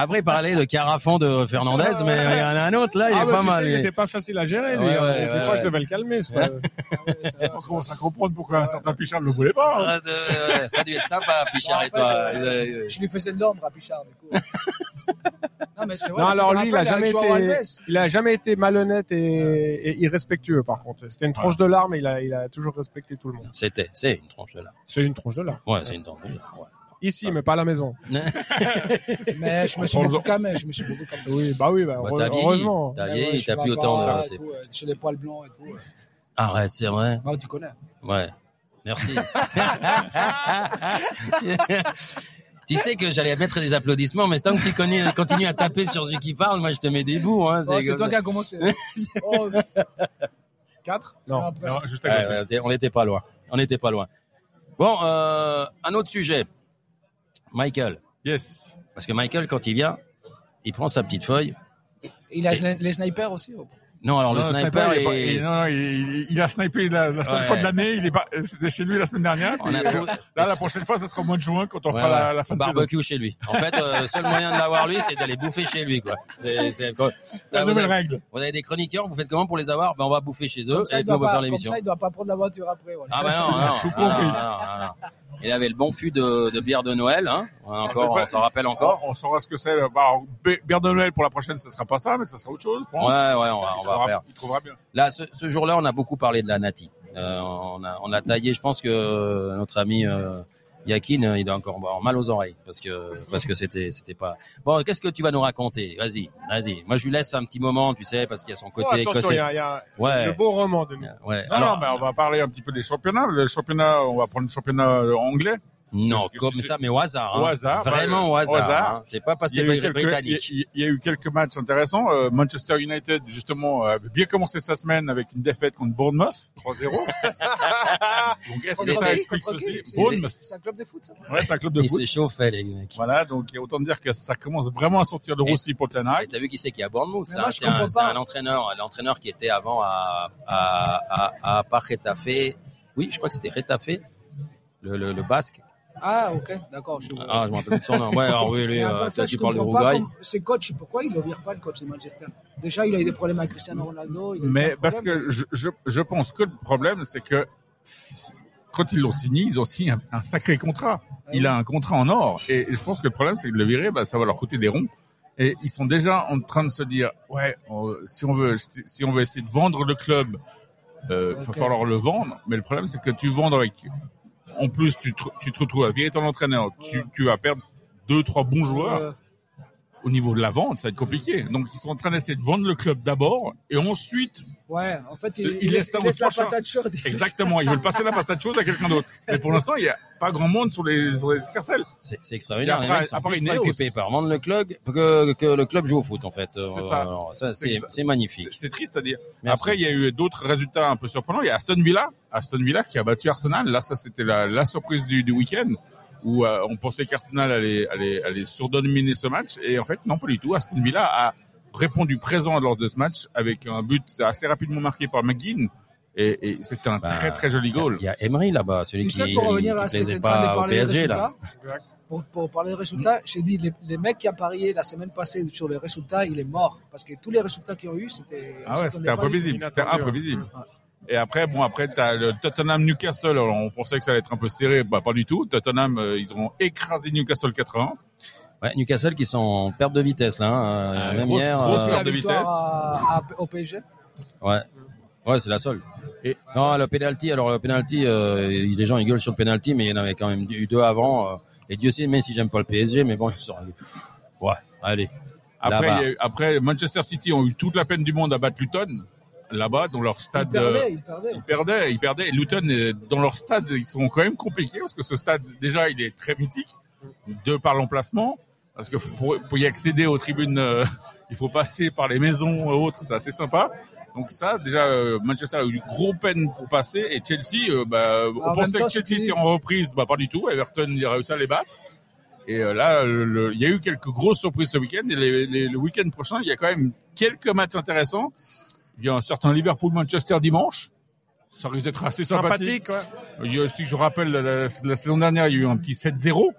Après, parler de Carafon de Fernandez, mais il y en a un autre là, il Ah, est bah, pas tu mal. sais, il était pas facile à gérer, lui. Ouais, hein. ouais, Des ouais, fois, ouais. je devais le calmer. pas- [LAUGHS] Ah ouais, ça va. On commence à comprendre pourquoi un certain Pichard ne le voulait pas. hein. Ah, de- ouais, ça devait être sympa, Pichard Bon, en et fait, toi. euh, Je lui faisais le d'ombre à Pichard, du coup. [LAUGHS] non, mais c'est vrai. Non, alors lui, il a jamais été, il a jamais été malhonnête et, et irrespectueux, par contre. C'était une tronche de larmes, mais il a, il a toujours respecté tout le monde. C'était, c'est une tranche de là. C'est une tronche de larmes. Ouais, c'est une tranche de là. ouais. Ici, mais pas à la maison. [LAUGHS] Mais je me suis beaucoup calmé. Je me suis beaucoup calmé. Oui, bah oui, bah, Bah, heureusement. t'as vieilli, ouais, je t'as plus autant de. euh, J'ai les poils blancs et tout. Arrête, c'est vrai. Ah, tu connais. Ouais. Merci. [LAUGHS] [LAUGHS] tu sais que j'allais mettre des applaudissements, mais tant que tu connais, continues à taper sur celui qui parle, moi je te mets des bouts. Hein, Oh, c'est toi qui as commencé. [LAUGHS] oh, 4 Non. non, presque. Non, juste à côté. ouais, on n'était pas loin. On n'était pas loin. Bon, euh, un autre sujet. Michael. Yes. Parce que Michael, quand il vient, il prend sa petite feuille. Il a les snipers aussi. oh. Non, alors le sniper, il, est il- non, non, il, il a snipé la, la seule Ouais. fois de l'année. Il est pas, c'était chez lui la semaine dernière. On a puis, trouvé- euh, Là, la prochaine fois, ça sera au mois de juin quand on Ouais, fera la, ouais. la fin On de saison. barbecue chez lui. En fait, euh, le seul moyen de l'avoir lui, c'est d'aller bouffer chez lui, quoi. C'est, la vous, nouvelle avez, règle. vous avez des chroniqueurs, vous faites comment pour les avoir? Ben on va bouffer chez eux Comme ça, et il puis on doit va faire comme l'émission. ça, il doit pas prendre la voiture après. voilà. Ah bah [LAUGHS] non, non. Il avait le bon fût de, de bière de Noël, hein. Encore, C'est pas- on s'en rappelle encore. On, saura ce que c'est. Bah, bière de Noël pour la prochaine, ça sera pas ça, mais ça sera autre chose. Ouais, ouais, on va, il, on va trouvera, faire. il trouvera bien. Là, ce, ce jour-là, on a beaucoup parlé de la Nati. Euh, on, a, on a taillé, je pense que notre ami euh, Yakin, euh, il a encore avoir mal aux oreilles parce que parce que c'était c'était pas. Bon, qu'est-ce que tu vas nous raconter? Vas-y, vas-y. Moi, je lui laisse un petit moment, tu sais, parce qu'il y a son Oh, côté attention, il y a, y a Ouais. le beau roman de. Ouais. Non, Alors, non, mais on va parler un petit peu des championnats. Le championnat, on va prendre le championnat euh, anglais. Non, comme ça, mais au hasard. Au hein. hasard, Vraiment ouais, au hasard. hasard. hein. C'est pas parce que Il y, a c'est il, y britannique. il y a eu quelques matchs intéressants. Euh, Manchester United, justement, avait bien commencé sa semaine avec une défaite contre Bournemouth, 3-0. [LAUGHS] Donc est-ce que ça explique ceci C'est- Bournemouth. C'est un club de foot, ça Ouais, c'est un club de Il foot. s'échauffait, les mecs. Voilà, donc autant dire que ça commence vraiment à sortir de Rossi pour. T'as vu qui c'est qui est à Bournemouth je C'est un, entraîneur, l'entraîneur qui était avant à à à, à Retafe. Oui, je crois que c'était Retafe, le, le, le basque. Ah, ok, d'accord. je. Ah, je m'en rappelle de son nom. Ouais, alors oui, lui, euh, ça, tu parles comprends pas d'Uruguay. comme- Ces coachs, pourquoi ils ne virent pas le coach de Manchester Déjà, il a eu des problèmes avec Cristiano Ronaldo. il Mais de parce que je, je, je pense que le problème, c'est que quand ils l'ont signé, ils ont signé un, un sacré contrat. Il a un contrat en or. Et je pense que le problème, c'est que le virer, bah, ça va leur coûter des ronds. Et ils sont déjà en train de se dire, ouais, on- si on veut, si on veut essayer de vendre le club, euh, il va Ok. falloir le vendre. Mais le problème, c'est que tu vends avec, en plus, tu te, tu te retrouves à virer ton entraîneur. Tu, tu vas perdre deux, trois bons joueurs. Au niveau de la vente, ça va être compliqué. Donc, ils sont en train d'essayer de vendre le club d'abord et ensuite ouais, en fait, il, Il il laisse laisse, ça il laisse la patate chaude. [LAUGHS] Exactement, ils veulent passer la patate chaude à quelqu'un d'autre. Mais pour l'instant, il n'y a pas grand monde sur les, sur les escarcelles. C'est c'est extraordinaire. Et Les après- mecs sont après plus préoccupés par vendre le club que, que le club joue au foot, en fait. C'est Euh, ça. alors, ça, C'est- c'est c'est magnifique. C'est c'est triste à dire. Merci. Après, il y a eu d'autres résultats un peu surprenants. Il y a Aston Villa, Aston Villa qui a battu Arsenal. Là, ça, c'était la, la surprise du, du week-end où euh, on pensait qu'Arsenal allait, allait, allait surdominer ce match. Et en fait, non, pas du tout. Aston Villa a répondu présent lors de ce match avec un but assez rapidement marqué par McGinn. Et, et c'était un Bah, très, très joli a- goal. il y a Emery là-bas, celui Tu qui, tu plaisait pas au PSG, là. résultats, pour, pour parler des résultats, j'ai dit, les, les mecs qui ont parié la semaine passée sur les résultats, il est mort. Parce que tous les résultats qu'ils ont eu, c'était. Ah ouais, c'était tout. imprévisible. C'était inattendu, imprévisible. Et après, bon, après, t'as le Tottenham Newcastle. Alors, on pensait que ça allait être un peu serré. Bah, pas du tout. Tottenham, euh, ils ont écrasé Newcastle 4-1. Ouais, Newcastle qui sont en perte de vitesse, là. hein. Ah, Même grosse- hier. grosse euh, perte de vitesse. à- à- au PSG. Ouais. Ouais, c'est la seule. Et- Non, le penalty, alors le penalty, euh, les gens ils gueulent sur le penalty, mais il y en avait quand même eu deux avant. euh, et Dieu sait, même si j'aime pas le PSG, mais bon, ils sont... Ouais, allez. Après, après, Manchester City ont eu toute la peine du monde à battre Luton. Là-bas, dans leur stade. euh, perdait, il perdait. ils perdaient, ils perdaient. Luton, euh, dans leur stade, ils sont quand même compliqués parce que ce stade, déjà, il est très mythique, de par l'emplacement. Parce que pour, pour y accéder aux tribunes, euh, [LAUGHS] il faut passer par les maisons et autres, c'est assez sympa. Donc ça, déjà, euh, Manchester a eu gros peine pour passer. Et Chelsea, euh, bah, on pensait temps, que Chelsea était en reprise, bah pas du tout. Everton, il a réussi à les battre. Et euh, là, il y a eu quelques grosses surprises ce week-end. Et les- les- le week-end prochain, il y a quand même quelques matchs intéressants. Il y a un certain Liverpool-Manchester dimanche. Ça risque d'être assez sympathique. Sympathique, ouais. Il y a aussi, je rappelle, la, la- la saison dernière, il y a eu un petit 7-0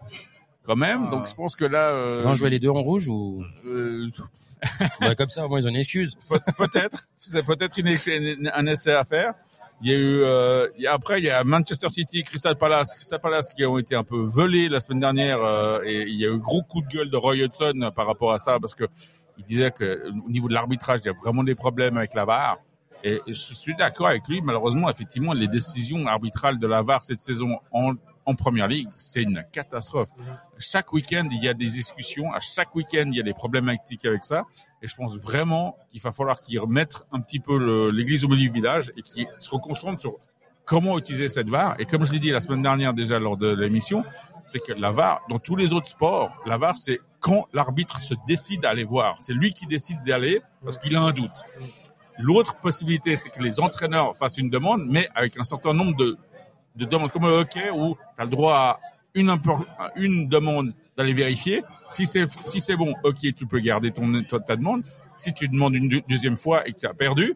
quand même. Ah. Donc je pense que là, euh, vont jouer les deux en rouge ou? Euh, [LAUGHS] Bah, comme ça, au moins ils ont une excuse. peut- peut-être, c'est peut-être une, une- un essai à faire. Il y a eu euh, il y a- après il y a Manchester City, Crystal Palace, Crystal Palace qui ont été un peu volés la semaine dernière euh, et il y a eu gros coup de gueule de Roy Hudson par rapport à ça parce que il disait que au niveau de l'arbitrage il y a vraiment des problèmes avec la VAR et je suis d'accord avec lui malheureusement effectivement les décisions arbitrales de la VAR cette saison en en première ligue, c'est une catastrophe. Chaque week-end, il y a des discussions. À chaque week-end, il y a des problématiques avec ça. Et je pense vraiment qu'il va falloir qu'ils remettent un petit peu l'église au milieu du village et qu'ils se reconcentrent sur comment utiliser cette VAR. Et comme je l'ai dit la semaine dernière déjà lors de l'émission, c'est que la VAR, dans tous les autres sports, la VAR, c'est quand l'arbitre se décide à aller voir. C'est lui qui décide d'aller parce qu'il a un doute. L'autre possibilité, c'est que les entraîneurs fassent une demande, mais avec un certain nombre de, de demandes, comme le hockey, où tu as le droit à une, demande d'aller vérifier. Si c'est bon, ok, tu peux garder ta, demande. Si tu demandes une deux- deuxième fois et que tu as perdu,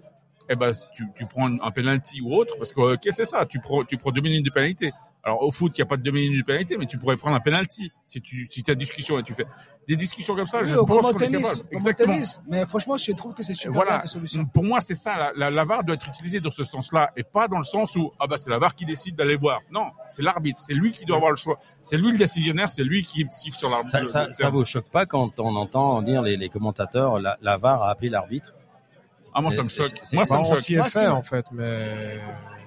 eh ben, tu, prends un penalty ou autre, parce que ok, c'est ça, tu tu prends deux minutes de pénalité. Alors au foot, il n'y a pas de deux minutes de pénalité, mais tu pourrais prendre un penalty si tu si as discussion et tu fais des discussions comme ça. Oui, je pense qu'on est capable. Exactement. tennis. Mais franchement, je trouve que c'est super Voilà, bien solutions. pour moi c'est ça, la, la, la VAR doit être utilisée dans ce sens-là et pas dans le sens où ah bah c'est la VAR qui décide d'aller voir. Non, c'est l'arbitre, c'est lui qui doit avoir le choix, c'est lui le décisionnaire, c'est lui qui siffle sur l'arbitre. Ça, le- ça, le ça vous choque pas quand on entend dire les, les commentateurs la, la VAR a appelé l'arbitre? Ah moi ça me choque, moi ça me choque. s'y est Moi, ce fait qui- en fait, mais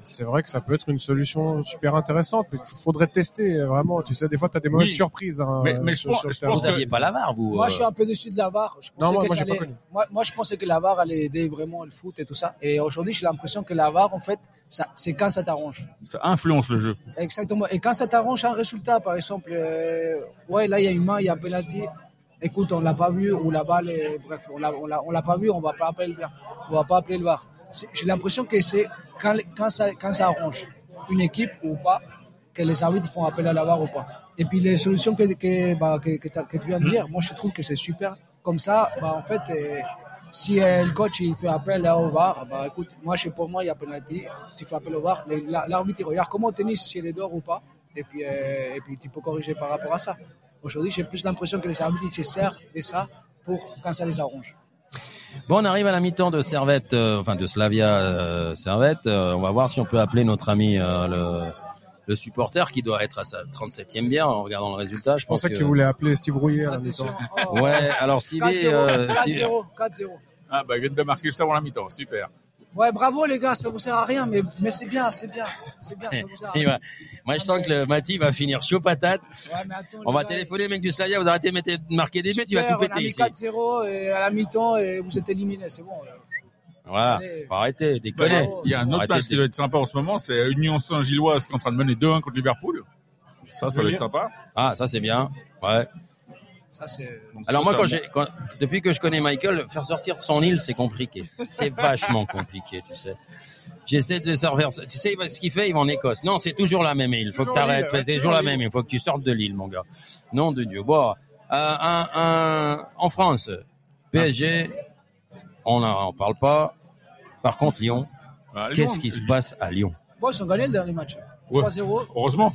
c'est vrai que ça peut être une solution super intéressante. Mais il faudrait tester vraiment. Tu sais, des fois, tu as des mauvaises Oui. surprises. hein, Mais- mais je sur- sur je pense Vous aviez pas la VAR, vous Moi, euh, je suis un peu déçu de la VAR. Je Non, moi- que moi, ça allait- connu. moi, moi, je pensais que la VAR allait aider vraiment le foot et tout ça. Et aujourd'hui, j'ai l'impression que la VAR, en fait, ça, c'est quand ça t'arrange. Ça influence le jeu. Exactement. Et quand ça t'arrange un résultat, par exemple, euh, ouais, là, il y a une main, il y a un penalty. Écoute, on l'a pas vu, ou la balle, est- bref, on l'a, on l'a, on l'a pas vu, on va pas appeler le VAR. On va pas appeler le VAR. J'ai l'impression que c'est quand, quand ça, quand ça arrange. une équipe ou pas, que les arbitres font appel à la VAR ou pas. Et puis les solutions que, que, bah, que, que t'as- que tu viens de dire, moi je trouve que c'est super. Comme ça, bah, en fait, euh, si le coach il fait appel au VAR, bah, écoute, moi je- pour moi il y a penalty, tu fais appel au VAR, la- l'arbitre regarde comment au tennis si elle est dehors ou pas, et puis, euh, et puis tu peux corriger par rapport à ça. Aujourd'hui, j'ai plus l'impression que les arbitres ils se servent de ça pour quand ça les arrange. Bon, on arrive à la mi-temps de Servette, euh, enfin de Slavia euh, Servette. Euh, on va voir si on peut appeler notre ami euh, le, le supporter qui doit être à sa 37e bière en regardant le résultat. Je Je pense pensais que... que tu voulais appeler Steve Rouillet à la Attention. mi-temps. Ouais, alors Stevie, 4-0, euh, Stevie- 4-0, 4-0. Ah, bah, il vient de marquer juste avant la mi-temps. Super. Ouais, bravo les gars, ça vous sert à rien, mais, mais c'est bien, c'est bien, c'est bien, ça vous sert à [LAUGHS] il rien. va- Moi, je sens que le Mati va finir chaud patate. Ouais, mais attends, On va gars, téléphoner, mec du Slavia, vous arrêtez de marquer des buts, il va tout péter On a mis ici. 4-0 et à la mi-temps et vous êtes éliminés, c'est bon. là. Voilà, Allez. Bah, déconner. Bravo. Il y a un autre Arrêtez match qui doit être sympa en ce moment, c'est Union Saint-Gilloise qui est en train de mener 2-1 contre Liverpool. Ça, ça doit être sympa. Ah, ça c'est bien. Ouais. Ça, c'est. Donc, Alors moi, quand ça- j'ai, quand- depuis que je connais Michael, faire sortir de son île, c'est compliqué. C'est [LAUGHS] vachement compliqué, tu sais. J'essaie de le sortir. Tu sais, ce qu'il fait, il va en Écosse. Non, c'est toujours la même île. Il faut que t'arrêtes. ouais, c'est c'est toujours la même. Il faut que tu sortes de l'île, mon gars. Nom de Dieu. Bon, euh, un, un, en France, PSG, on n'en parle pas. Par contre, Lyon, Bah, Lyon, qu'est-ce qui se passe à Lyon? Bon, ils ont gagné le dernier match. Ouais. 3-0. Heureusement.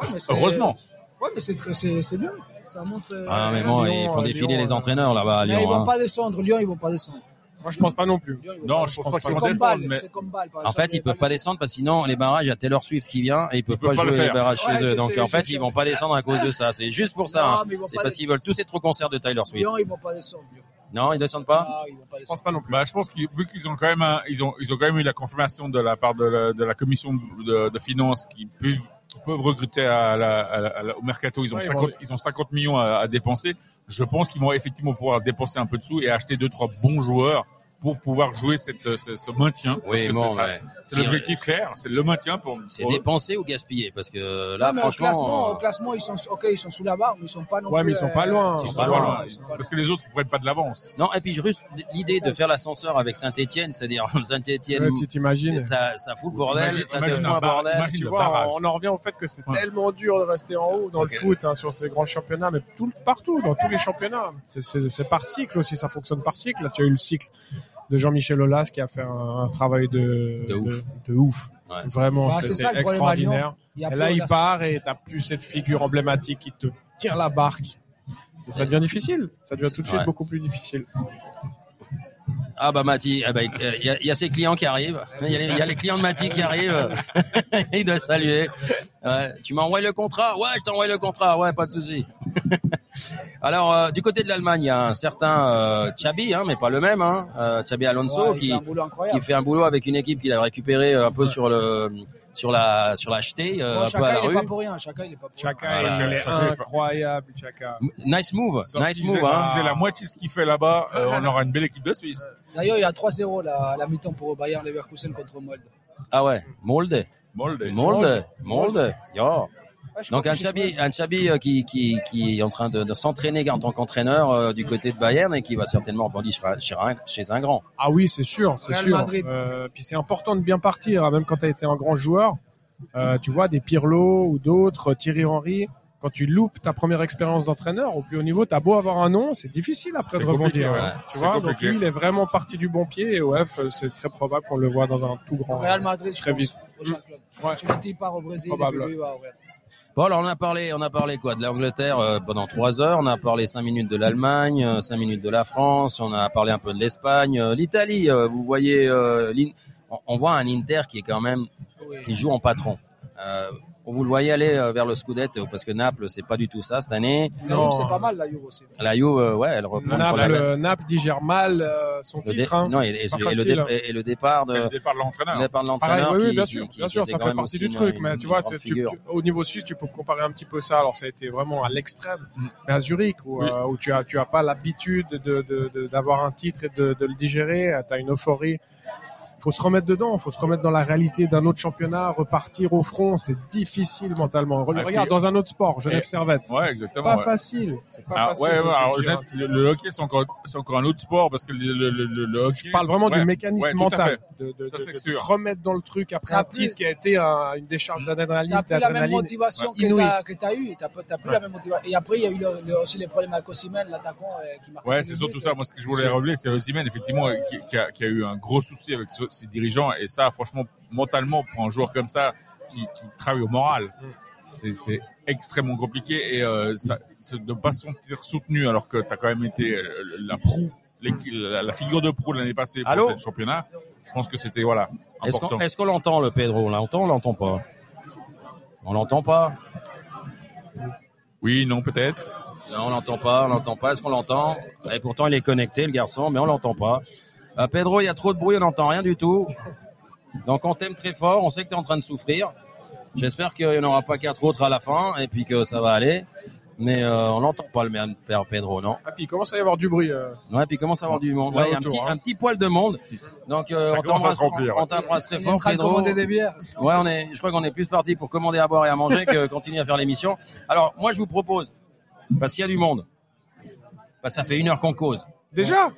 Ouais, mais c'est- Heureusement. Ouais, mais c'est très- c'est c'est bien. Ça montre. euh, Ah, mais Lyon, bon, Lyon, ils font défiler Lyon, les euh, entraîneurs là-bas à mais ils Lyon. vont hein. pas descendre. Lyon, ils vont pas descendre. Moi, je pense pas non plus. Lyon, Non, je pense pas C'est qu'ils vont comme descendre, mais En fait, ils peuvent pas descendre parce que sinon les barrages, il y a Taylor Swift qui vient et ils peuvent, peuvent pas pas le jouer les barrages chez eux. Donc en fait, ils vont pas descendre à cause de ça. C'est juste pour ça. Non, hein. C'est parce qu'ils veulent tous être au concert de Taylor Swift. Lyon, ils vont pas descendre. Lyon. Non, ils descendent pas? Ah, ils vont pas Je pense pas non plus. Bah, je pense qu'ils, vu qu'ils ont quand même, un- ils ont, ils ont quand même eu la confirmation de la part de la, de la commission de, de finances qui peuvent, qui peuvent recruter à la, à la- à la- au mercato. Ils ont Ouais, ils 50, vont- ils ont 50 millions à, à dépenser. Je pense qu'ils vont effectivement pouvoir dépenser un peu de sous et acheter deux, trois bons joueurs pour pouvoir jouer cette, ce, ce maintien. Oui, que bon, c'est ça. ouais. Si, l'objectif clair, c'est le maintien pour. C'est pour dépenser ou gaspiller parce que là, Non, au classement, franchement, au classement, ils sont, ok, ils sont sous la barre, mais ils sont pas non Ouais, plus. mais ils sont pas loin. euh, Ils sont pas loin. ils sont pas loin. Parce que les autres ne prennent pas de l'avance. non. Et puis juste l'idée de faire l'ascenseur avec Saint-Étienne, c'est-à-dire [LAUGHS] Saint-Étienne, Ouais, tu t'imagines. ça, ça fout le bordel, Imagine- ça imagine un bordel. imagine- Tu vois, on en revient au fait que c'est Ouais. tellement dur de rester en haut dans le foot, hein, sur ces grands championnats, mais tout, partout, dans tous les championnats. C'est par cycle aussi, ça fonctionne par cycle. Là, tu as eu le cycle de Jean-Michel Aulas qui a fait un, un travail de, De ouf. de ouf. Ouais. Vraiment, Bah, c'était extraordinaire. Et là, il part et t'as plus cette figure emblématique qui te tire la barque. Et ça devient difficile. Ça devient tout de suite Ouais. beaucoup plus difficile. Ah bah Mati, ben, il y, a- il y a ses clients qui arrivent. Il y, a les- il y a les clients de Mati qui arrivent. [LAUGHS] il doit saluer. Ouais, tu m'envoies le contrat? Ouais, je t'envoie le contrat. Ouais, pas de souci. [LAUGHS] Alors, euh, du côté de l'Allemagne, il y a un certain euh, Xabi, hein, mais pas le même, hein, euh, Xabi Alonso, Ouais, qui, fait un boulot incroyable. qui fait un boulot avec une équipe qu'il a récupéré un peu sur le sur la sur l'acheté, euh, Bon, un peu à la il est rue. pas pour rien. Chaka, il est pas pour rien. Chaka, il est Chaka, il est incroyable, Chaka. Nice move, nice s'il move. faisait- Hein. s'il faisait la moitié de ce qu'il fait là-bas, euh, on aura une belle équipe de Suisse. D'ailleurs, il y a 3-0 là, à la mi-temps pour Bayern Leverkusen contre Molde. Ah ouais, Molde, Molde. Molde, Molde. Yo. Ouais, je Donc crois un que Chabi, j'ai joué. un Chabi euh, qui, qui, qui est en train de, de s'entraîner en tant qu'entraîneur euh, du côté de Bayern et qui va certainement rebondir chez, un- chez un, chez un grand. Ah oui, c'est sûr, c'est sûr. Euh, puis c'est important de bien partir, hein, même quand tu as été un grand joueur. Euh, tu vois, des Pirlo ou d'autres, Thierry Henry. Quand tu loupes ta première expérience d'entraîneur au plus haut niveau, t'as beau avoir un nom, c'est difficile après de rebondir. ouais. hein. Tu vois, donc lui, il est vraiment parti du bon pied et OF, c'est très probable qu'on le voit dans un tout grand. Real Madrid, je très pense, vite. prochain club. Ouais. Au Brésil, Probable. Alors on a parlé, on a parlé quoi de l'Angleterre euh, pendant trois heures, on a parlé cinq minutes de l'Allemagne, euh, cinq minutes de la France, on a parlé un peu de l'Espagne, euh, l'Italie. euh, vous voyez, euh, on, on voit un Inter qui est quand même qui joue en patron. Euh, vous le voyez aller euh, vers le Scudetto parce que Naples c'est pas du tout ça cette année. Non. C'est pas mal, la Juve aussi. La Juve, euh, ouais, elle reprend Naples, la- euh, Naples digère mal euh, son le titre. hein. non, et, et- Pas et le, dé- hein. et- et le départ de Le départ de l'entraîneur. le départ de l'entraîneur oui, bien qui- sûr, qui- bien qui sûr, ça fait partie du truc. une- Mais tu vois, tu- au niveau suisse, tu peux comparer un petit peu ça. Alors, ça a été vraiment à l'extrême. Mm. Mais à Zurich, où, Oui. euh, où tu as, tu as pas l'habitude de, de, de- d'avoir un titre et de, de le digérer, tu as une euphorie. Faut se remettre dedans, faut se remettre dans la réalité d'un autre championnat, repartir au front, c'est difficile mentalement. Re- Ah, Regarde, puis- dans un autre sport, Genève Et- Servette. Ouais, exactement. Pas ouais. facile. C'est pas Ah, facile. ouais, ouais, alors, gérer je- le, le hockey, c'est encore, un autre sport parce que le, le, le, le- le hockey. Je parle vraiment ouais, du mécanisme mental, de, de, Ça, de- c'est de sûr. te remettre dans le truc après un plus- titre qui a été un- une décharge d'adrénaline, T'as plus la même motivation Ouais. que t'as eu. T'as plus la même motivation. Et après, il y a eu le- le- aussi les problèmes avec Osimhen, l'attaquant euh, qui marque. Ouais, c'est surtout ça. Moi, ce que je voulais relever, c'est Osimhen, effectivement, qui, a, qui a eu un gros souci avec ce- ses dirigeants. Et ça, franchement, mentalement, pour un joueur comme ça, qui, qui travaille au moral, Mm. c'est, extrêmement compliqué. Et euh, ça, de ne pas se sentir soutenu alors que tu as quand même été euh, la proue, la, la figure de proue l'année passée pour Allô ce championnat. Je pense que c'était, voilà, Est-ce important. qu'on est-ce qu'on l'entend, le Pedro? On l'entend ou on l'entend pas? On l'entend pas? Oui, non, peut-être. Non, on l'entend pas, on l'entend pas. Est-ce qu'on l'entend? Et pourtant, il est connecté, le garçon, mais on l'entend pas. Euh, Pedro, il y a trop de bruit, on n'entend rien du tout. Donc, on t'aime très fort, on sait que tu es en train de souffrir. J'espère qu'il n'y en aura pas quatre autres à la fin et puis que ça va aller. Mais euh, on n'entend pas le même père Pedro, non Ah, puis il commence à y avoir du bruit. euh. Ouais, puis il commence à avoir du monde. Ouais, il y a un autour, petit, hein. un petit poil de monde. Donc, euh, on commence à t'embrasse se remplir, on ouais. t'embrasse très Il est en fort, Pedro. commander des bières. Ouais, on est, je crois qu'on est plus parti pour commander à boire et à manger que [LAUGHS] continuer à faire l'émission. Alors, moi, je vous propose, parce qu'il y a du monde, bah, ça fait une heure qu'on cause. Déjà?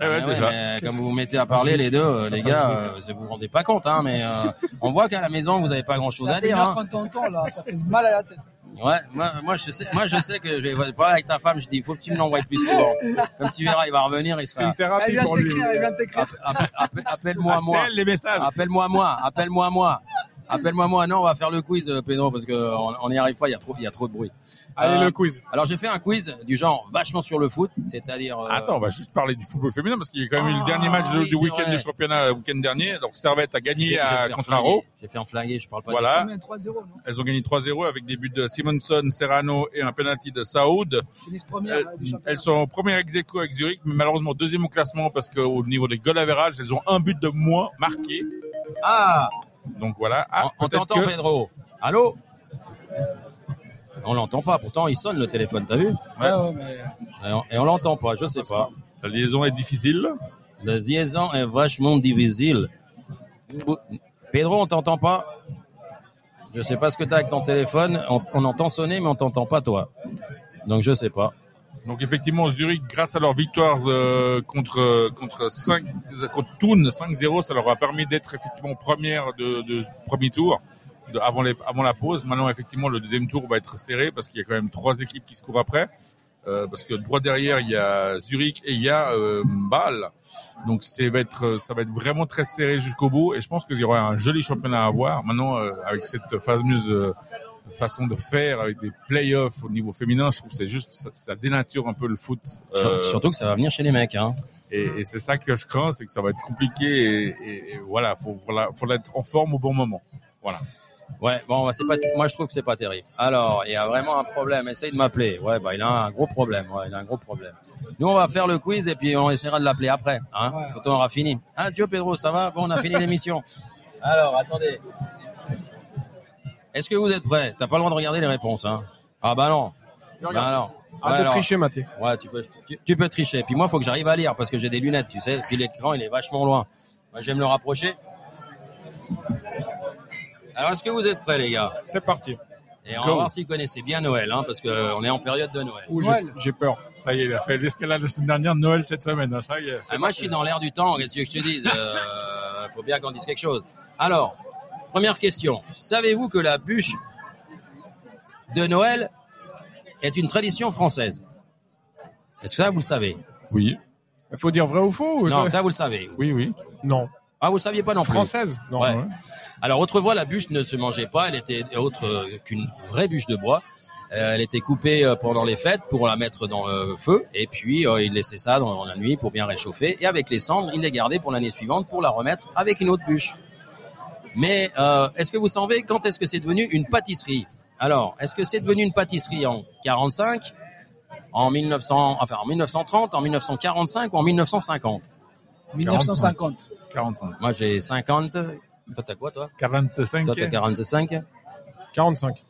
Ouais, Ouais, ouais, déjà. mais comme vous vous mettez à parler, les deux, euh, les gars, euh, vous vous rendez pas compte, hein, mais euh, on voit qu'à la maison, vous avez pas grand chose Ça à fait une dire. Hein. qu'on t'entend, là. Ça fait mal à la tête. Ouais, moi, moi, je sais, moi, je sais que je vais pas avec ta femme, je dis, faut que tu me l'envoies plus souvent. Comme tu verras, il va revenir, il C'est sera. une Elle thérapie pour lui. Appelle-moi Ah, moi. c'est elle, les messages. Appelle-moi moi, appelle-moi moi. Appelle-moi moi. Non, on va faire le quiz, euh, Pedro, parce que on on n'y arrive pas, il y a trop, il y a trop de bruit. Allez, Euh, le quiz. Alors j'ai fait un quiz du genre vachement sur le foot, c'est-à-dire. euh, Attends, on va juste parler du football féminin parce qu'il y a quand même eu le Ah, dernier match de- oui, du week-end du championnat le week-end dernier. Donc Servette a gagné à, un contre. Aro. J'ai fait un flinguer, je parle pas. Voilà. Combien 3-0, non? Elles ont gagné 3-0 avec des buts de Simonson, Serrano et un penalty de Saoud. Première Elles, sont en première ex aequo avec Zurich, mais malheureusement deuxième au classement parce qu'au niveau des goal average, elles ont un but de moins marqué. Ah, Donc voilà. Ah, on, peut-être t'entend, que- Pedro. Allô? On l'entend pas. Pourtant, il sonne le téléphone. T'as vu? Ouais, ouais, mais. Et on, et on l'entend pas. Je sais pas. la liaison est difficile. La liaison est vachement difficile. Pedro, on t'entend pas? Je sais pas ce que t'as avec ton téléphone. On, on entend sonner, mais on t'entend pas toi. Donc je sais pas. Donc effectivement, Zurich, grâce à leur victoire euh, contre contre 5 contre Thun 5-0, ça leur a permis d'être effectivement première de, premier tour avant avant la pause. Maintenant, effectivement, le deuxième tour va être serré parce qu'il y a quand même trois équipes qui se courent après. Euh, parce que droit derrière, il y a Zurich et il y a euh, Bâle. Donc ça va être vraiment très serré jusqu'au bout et je pense qu'il y aura un joli championnat à voir. Maintenant euh, avec cette fameuse façon de faire avec des playoffs au niveau féminin, je trouve que c'est juste ça, ça dénature un peu le foot. Euh, Surtout que ça va venir chez les mecs. Hein. et, et c'est ça que je crains, c'est que ça va être compliqué et, et- et voilà, faut voilà, faut être en forme au bon moment. Voilà. Ouais, bon, bah, c'est pas. Moi, je trouve que c'est pas terrible. Alors, il y a vraiment un problème. Essaye de m'appeler. Ouais, bah, il a un gros problème. Ouais, il a un gros problème. Nous, on va faire le quiz et puis on essaiera de l'appeler après, hein, Ouais. quand on aura fini. Ah, Dieu, Pedro, ça va? Bon, on a fini l'émission. Alors, attendez. Est-ce que vous êtes prêts? T'as pas le droit de regarder les réponses, hein Ah bah non. Bah alors. Ouais, Arrête de alors. tricher, Mathé. Ouais, tu peux, tu, tu peux tricher. Puis moi, il faut que j'arrive à lire parce que j'ai des lunettes, tu sais. Puis l'écran, il est vachement loin. Moi, je vais me le rapprocher. Alors, est-ce que vous êtes prêts, les gars? C'est parti. Et on Go. va voir s'ils connaissaient bien Noël, hein, parce qu'on est en période de Noël. Ouh, Noël. J'ai peur. Ça y est, il a fait l'escalade la semaine dernière, Noël cette semaine. hein, ça y est. Ah, moi, je suis dans l'air du temps. Qu'est-ce que je te dise Il faut bien qu'on dise quelque chose. Alors, première question. Savez-vous que la bûche de Noël est une tradition française? Est-ce que ça, vous le savez? Oui, Il faut dire vrai ou faux ou Non, ça- ça, vous le savez. oui, oui. Non. Ah, vous le saviez pas non plus Française Non. Ouais. ouais. Alors autrefois, la bûche ne se mangeait pas, elle était autre qu'une vraie bûche de bois. Euh, elle était coupée euh, pendant les fêtes pour la mettre dans le feu, et puis euh, il laissait ça dans la nuit pour bien réchauffer, et avec les cendres, il les gardait pour l'année suivante pour la remettre avec une autre bûche. Mais euh, est-ce que vous savez quand est-ce que c'est devenu une pâtisserie? Alors, est-ce que c'est devenu une pâtisserie en 45, en 1900, enfin en 1930, en 1945 ou en 1950 1950. 45. Moi j'ai 50. Toi t'as quoi toi? 45. Toi t'as 45. 45.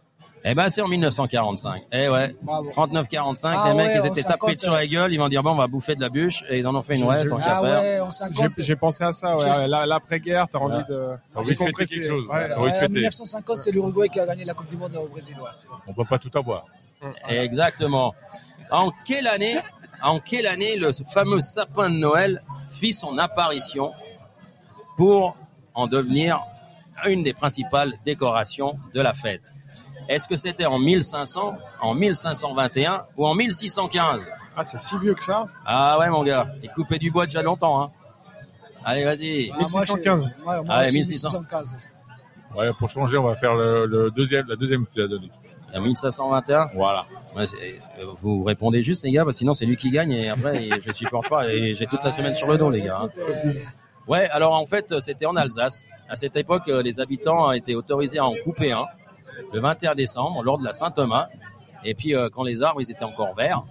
Eh ben, c'est en 1945. Eh ouais. Bravo. 39-45, Ah les mecs, ouais, ils étaient tapés 50, sur la gueule, ils vont dire, bon, on va bouffer de la bûche, et ils en ont fait une ouais, tant qu'à Ah faire. J'ai 50. j'ai pensé à ça, ouais. L'après-guerre, t'as envie de. T'as envie de fêter quelque chose. Ouais, T'as envie de Ouais, en fêter. 1950, c'est l'Uruguay qui a gagné la Coupe du Monde au Brésil. On peut pas tout avoir. Exactement. En quelle année, en quelle année le fameux sapin de Noël fit son apparition pour en devenir une des principales décorations de la fête? Est-ce que c'était en 1500, en 1521 ou en 1615 Ah, c'est si vieux que ça Ah ouais mon gars, il coupé du bois déjà longtemps. Hein. Allez vas-y. Ah, moi, je- 1615. Ouais, moi Ah ouais, aussi, 1600. 1615. Ouais, pour changer, on va faire le, le deuxième, la deuxième que tu as donné. En 1521 Voilà. Ouais, euh, Vous répondez juste les gars, parce que sinon c'est lui qui gagne et après je supporte pas et j'ai toute la semaine sur le dos les gars. hein. Ouais, alors en fait c'était en Alsace. À cette époque, euh, les habitants étaient autorisés à en couper un le 21 décembre lors de la Saint-Thomas. Et puis euh, quand les arbres ils étaient encore verts.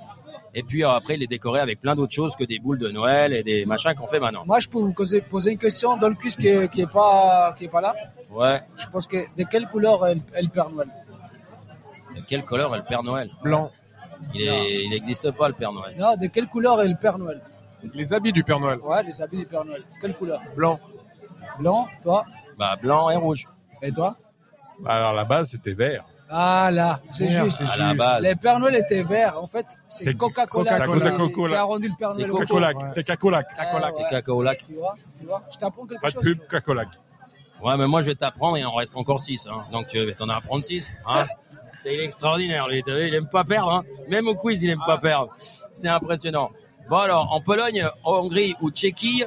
Et puis euh, après ils les décoraient avec plein d'autres choses que des boules de Noël et des machins qu'on fait maintenant. Moi, je peux vous poser, poser une question dans le quiz qui est, qui est pas, qui est pas là. Ouais. Je pense que de quelle couleur est, le Père Noël? De quelle couleur est le Père Noël? Blanc. Il il n'existe pas le Père Noël. Non, de quelle couleur est le Père Noël? Les habits du Père Noël. Ouais, les habits du Père Noël. Quelle couleur? Blanc. Blanc, toi? Bah blanc et rouge. Et toi? Alors, la base, c'était vert. Ah là, c'est juste. c'est À la base. Les Pères Noël étaient verts. En fait, c'est C'est Coca-Cola Coca-Cola. qui, Coca-Cola. qui a rendu le Père C'est Noël. Coca- rose. Cacolac. Ouais. C'est Cacolac. Ouais, C'est. Cacaolac. Tu vois, tu vois, je t'apprends quelque Pas de chose. pub, Cacolac. Ouais, mais moi je vais t'apprendre et il en reste encore 6. Hein. Donc tu vas t'en apprendre 6. Hein. [LAUGHS] il est extraordinaire, lui. Il aime pas perdre. Hein. Même au quiz, il aime pas perdre. C'est impressionnant. Bon alors, en Pologne, en Hongrie ou Tchéquie,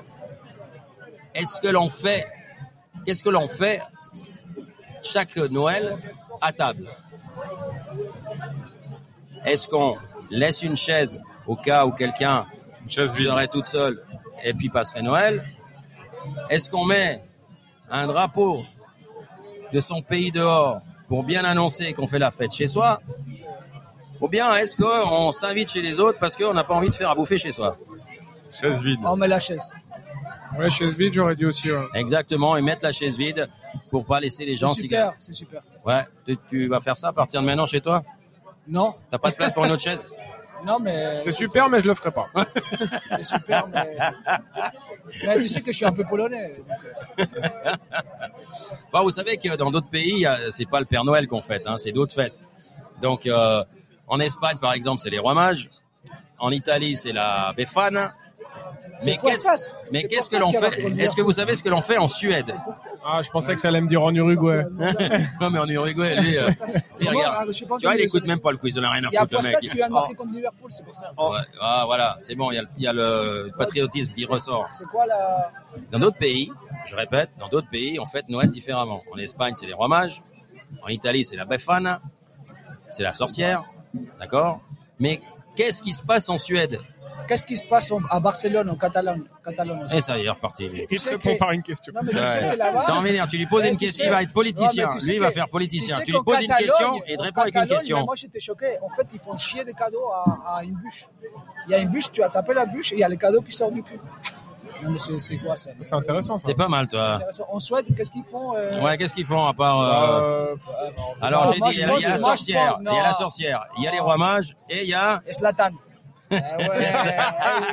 est-ce que l'on fait, qu'est-ce que l'on fait chaque Noël à table Est-ce qu'on laisse une chaise au cas où quelqu'un Une chaise vide. serait toute seule et puis passerait Noël? Est-ce qu'on met un drapeau de son pays dehors pour bien annoncer qu'on fait la fête chez soi? Ou bien est-ce qu'on s'invite chez les autres parce qu'on n'a pas envie de faire à bouffer chez soi? Chaise vide. On met la chaise. Ouais, chaise vide, j'aurais dit aussi. ouais. Exactement, et mettre la chaise vide pour pas laisser les gens C'est s'y super, c'est super. Ouais, tu, tu vas faire ça à partir de maintenant chez toi? Non, T'as pas de place pour une autre chaise? Non, mais C'est super, mais je le ferai pas. [LAUGHS] c'est super, mais... mais tu sais que je suis un peu polonais. donc, euh, Bah, vous savez que dans d'autres pays, c'est pas le Père Noël qu'on fête, hein, c'est d'autres fêtes. Donc, euh, en Espagne, par exemple, c'est les rois mages. En Italie, c'est la Befana. Mais qu'est-ce, ça mais que ça, l'on fait Est-ce que vous savez ce que l'on fait en Suède Ah, je pensais que t'allais me dire en Uruguay. [LAUGHS] Non, mais en Uruguay, lui, euh, [LAUGHS] lui, regarde. Tu vois, il écoute même pas le quiz, il en a rien à Il y a foutre, le Portas mec. qui vient de marquer contre Liverpool, c'est pour ça. Ouais, ah, voilà, c'est bon, il y a, le- il y a le patriotisme qui ressort. C'est quoi la... Dans d'autres pays, je répète, dans d'autres pays, on fête Noël différemment. En Espagne, c'est les rois mages. En Italie, c'est la Befana. C'est la sorcière. D'accord? Mais qu'est-ce qui se passe en Suède? Qu'est-ce qui se passe à Barcelone, en Catalogne, Et ça y est, reparti. Il te sais répond par une question. Non, mais tu Ouais. venir, tu lui poses Eh, une tu question, sais- il va être politicien. Non, mais tu sais lui, il va faire politicien. sais Tu lui poses une question et il te répond avec une question. Moi, j'étais choqué. En fait, ils font chier des cadeaux à, à une bûche. Il y a une bûche, tu as tapé la bûche et il y a les cadeaux qui sortent du cul. Non, mais c'est quoi ça? C'est intéressant. C'est pas mal, toi. En Suède, qu'est-ce qu'ils font euh, Ouais, qu'est-ce qu'ils font à part... euh, Euh, Alors, Ah, j'ai moi, dit, il y a- la sorcière. Il y a la non. sorcière. Il y a les rois mages et il y a... Et Zlatan. Ah ouais.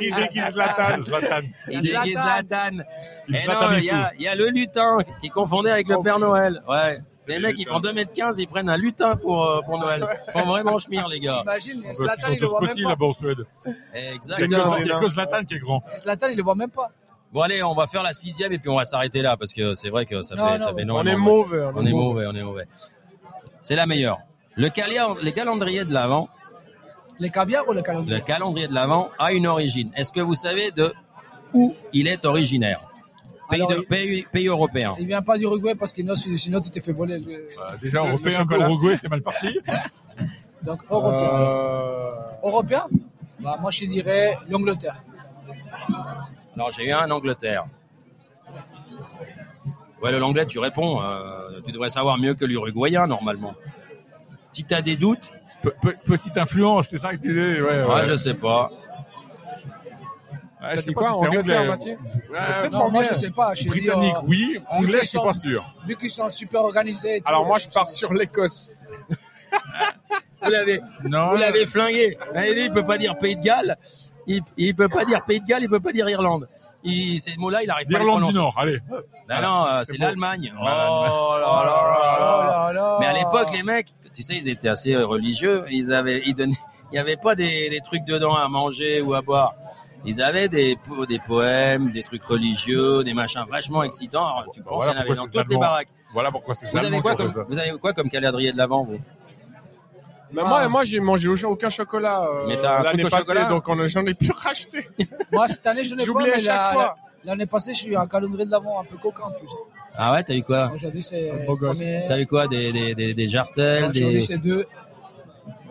[LAUGHS] [LAUGHS] il déguise Zlatan. Zlatan. Il déguise Zlatan. Il non, y, a, il y a le lutin qui est confondé avec le Père Noël. Ouais. Les le mecs, ils font 2m15, ils prennent un lutin pour, euh, pour Noël. Ils font vraiment schmire, les gars. Imagine, Parce qu'ils Zlatan, sont il le tous petits là-bas en Suède. Il y a Exactement. que- il y a que Zlatan qui est grand. Zlatan, il le voit même pas. Bon, allez, on va faire la sixième et puis on va s'arrêter là parce que c'est vrai que ça Non, fait, non, ça fait mais On est de- mauvais. On est mauvais, on est mauvais. C'est la meilleure. Le cali- les calendriers de l'Avent, Les caviars ou les calendriers le calendrier de l'Avent a une origine. Est-ce que vous savez de où il est originaire? Pays, Alors, de- il- pays, pays européen. Il vient pas d'Uruguay parce que sinon, tu t'es fait voler. le- Bah, déjà, Le- le européen, chocolat. Uruguay, c'est mal parti. [LAUGHS] Donc, européen. Euh, Européen? Bah, Moi, je dirais l'Angleterre. Alors j'ai eu un Angleterre. Ouais, le l'anglais, tu réponds. euh, tu devrais savoir mieux que l'uruguayen normalement. Si t'as des doutes, Pe- pe- petite influence, c'est ça que tu disais. Ouais, ouais, ouais. je sais pas. Ouais, je sais pas quoi, si Angleterre, anglais. Mathieu? Ouais, non, Non, moi, anglais. je sais pas. Je dis, Britannique, euh, oui. Anglais, je suis pas sûr. Vu qu'ils sont super organisés. tout, Alors moi, je pars sur l'Écosse. [LAUGHS] Vous l'avez, Non, vous l'avez flingué. Et lui, il peut pas dire Pays de Galles. Il, il peut pas dire Pays de Galles, il peut pas dire Irlande. Il, ces mots-là, il arrive pas à les d'Irlande du prononcer. Nord, allez. Non, euh, C'est l'Allemagne. Oh L'Allemagne. là là là là. là. Mais à l'époque, les mecs, tu sais, ils étaient assez euh, religieux. Ils avaient, ils donnaient, [LAUGHS] il n'y avait pas des, des trucs dedans à manger ou à boire. Ils avaient des, des poèmes, des trucs religieux, des machins vachement excitants. Alors, tu penses Voilà qu'il y en avait dans toutes les baraques. Voilà pourquoi c'est Vous avez quoi comme, vous avez quoi comme calendrier de l'avant, vous? Mais moi, moi, j'ai mangé aucun- aucun chocolat euh, Mais t'as un l'année truc au passée, chocolat donc on- j'en ai pu racheter. [LAUGHS] Moi, cette année, je n'ai pas, J'oublie à mais chaque la- fois. la- l'année passée, je suis un calendrier de l'avant un peu coquin. tu sais. Ah ouais, t'as eu quoi? Aujourd'hui, c'est beau gosse. premier. T'as eu quoi? Des, des, des, des jartelles, Aujourd'hui, des... c'est deux.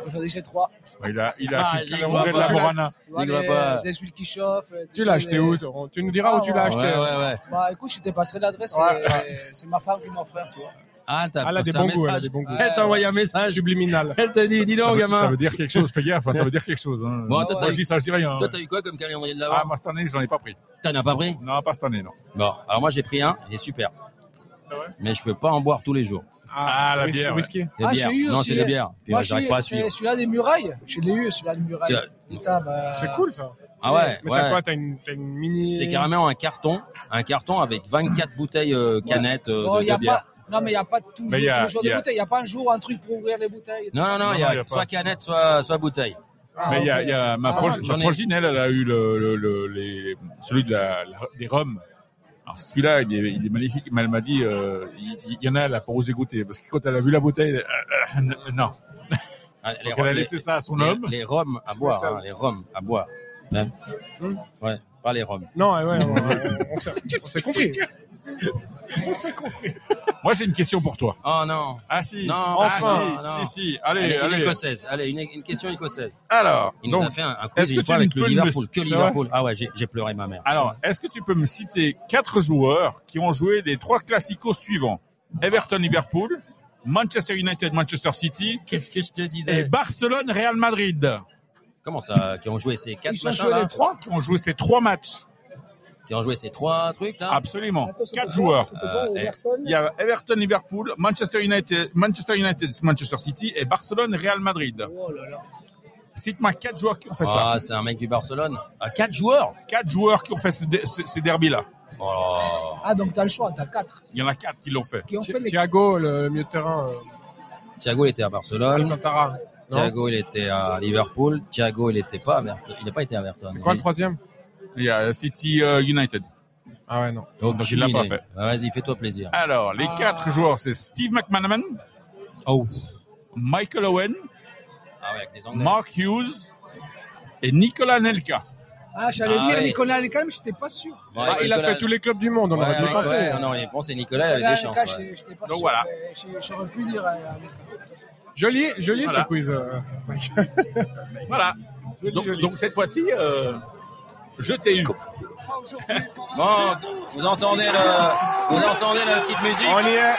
Aujourd'hui, c'est trois. Il a, il a Ah, acheté j'y le calendrier de la pas. Morana. Tu vois, les- pas. des huiles qui chauffent. euh, Tu sais, l'as acheté les- où Tu nous diras Ah, où tu l'as ouais. Acheté. ouais, ouais. Bah écoute, je t'ai passerai l'adresse. Ouais. et C'est ma femme qui m'a offert, tu vois. Ah, t'as Ah, des bons goûts, elle des bons goûts. Elle t'a envoyé un message. Subliminal. Elle t'a dit, dis donc, gamin. Ça veut dire quelque chose, fais gaffe, hein, ça veut dire quelque chose. Hein. Bon, toi, t'as dis ça, je dis rien. Toi, hein. t'as eu quoi comme calendrier de Ah, l'avant moi, cette année, j'en ai pas pris. T'en as pas pris Non, pas cette année, non. Bon, alors moi j'ai pris un, il est super. C'est vrai Mais je peux pas en boire tous les jours. Ah, la c'est bière, Whisky. Ah, bières. j'ai eu non, c'est les euh, bières. Puis Moi, moi, j'arrive pas à suivre. celui-là des murailles. Je l'ai eu, celui-là des murailles. Bah, C'est cool ça. Ah ouais, Mais ouais. t'as quoi T'as une, t'as une mini. C'est carrément un carton, un carton avec 24 bouteilles euh, canettes euh, Bon, de, y a de bière. pas... Non, mais il n'y a pas toujours, Mais y a- tous les jours y de a- bouteilles. Il n'y a pas un jour un truc pour ouvrir les bouteilles. Non, non, non, il y a, y a pas. soit canette, soit, soit bouteille. Ah, Mais il y a, y ma, va, ma frangine, elle, elle a eu le, le, le- les, celui de la, la- des rhums. Alors celui-là, il est, il est magnifique, mais elle m'a dit, euh, il, y en a, elle a pas osé goûter, parce que quand elle a vu la bouteille, elle, euh, euh, non. Ah, Les, Donc elle a les- laissé ça à son les- homme. les rhums à boire, hein, les rhums à boire. Hein Hmm. Ouais, pas les rhums. Non, ouais, ouais, on s'est- [LAUGHS] on s'est compris. Moi, j'ai une question pour toi. Oh non. Ah si, Non, enfin, ah, non. si, si, si. Allez, Allez, allez. une écossaise. Allez, une, une question écossaise. Alors, Il nous donc, a fait un, un quiz que une fois avec le me- Liverpool. Que c'est Liverpool. Ah ouais, j'ai pleuré ma mère. alors, est-ce que tu peux me citer quatre joueurs qui ont joué les trois classicos suivants? Everton, Liverpool, Manchester United, Manchester City Qu'est-ce que je te et disais Barcelone, Real Madrid. Comment ça Qui ont joué ces quatre Ils ont joué les trois. Qui ont joué ces trois matchs Qui ont joué ces trois trucs là Absolument. Quatre joueurs. Euh, Everton Il y a Everton, Liverpool, Manchester United, Manchester United, Manchester City et Barcelone, Real Madrid. Oh là là. Cite-moi quatre joueurs qui ont fait ça. Ah, c'est un mec du Barcelone. Ah, quatre joueurs Quatre joueurs qui ont fait ce dé- ce- ces derbys-là. Oh. Ah, donc tu as le choix, tu as quatre Il y en a quatre qui l'ont fait. qui ont fait les Thiago, le milieu de terrain. euh, Thiago, il était à Barcelone. Alcantara. Thiago, il était à Liverpool. Thiago, il était pas à Everton. Il n'a pas été à Everton. C'est quoi le troisième? Il y a City euh, United. Ah ouais, non. Donc, Donc, il l'a pas fait. Ah, Vas-y, fais-toi plaisir. Alors, les Ah. quatre joueurs, c'est Steve McManaman, Oh. Michael Owen, Ah ouais, avec des Anglais. Mark Hughes et Nicolas Nelka. Ah, j'allais Ah, dire ouais. Nicolas quand même, j'étais pas sûr. Ouais, Ah, il a fait tous les clubs du monde, on Ouais, aurait pu avec- penser. ouais, non, il pense que Nicolas il avait des chances. Ouais. j'étais- pas Donc sûr. voilà. mais J'aurais pu dire. euh. Joli, joli Voilà. ce quiz. euh. [LAUGHS] Voilà. Donc, donc cette fois-ci, euh, je t'ai eu. Bon, vous entendez le, vous entendez la petite musique On y est.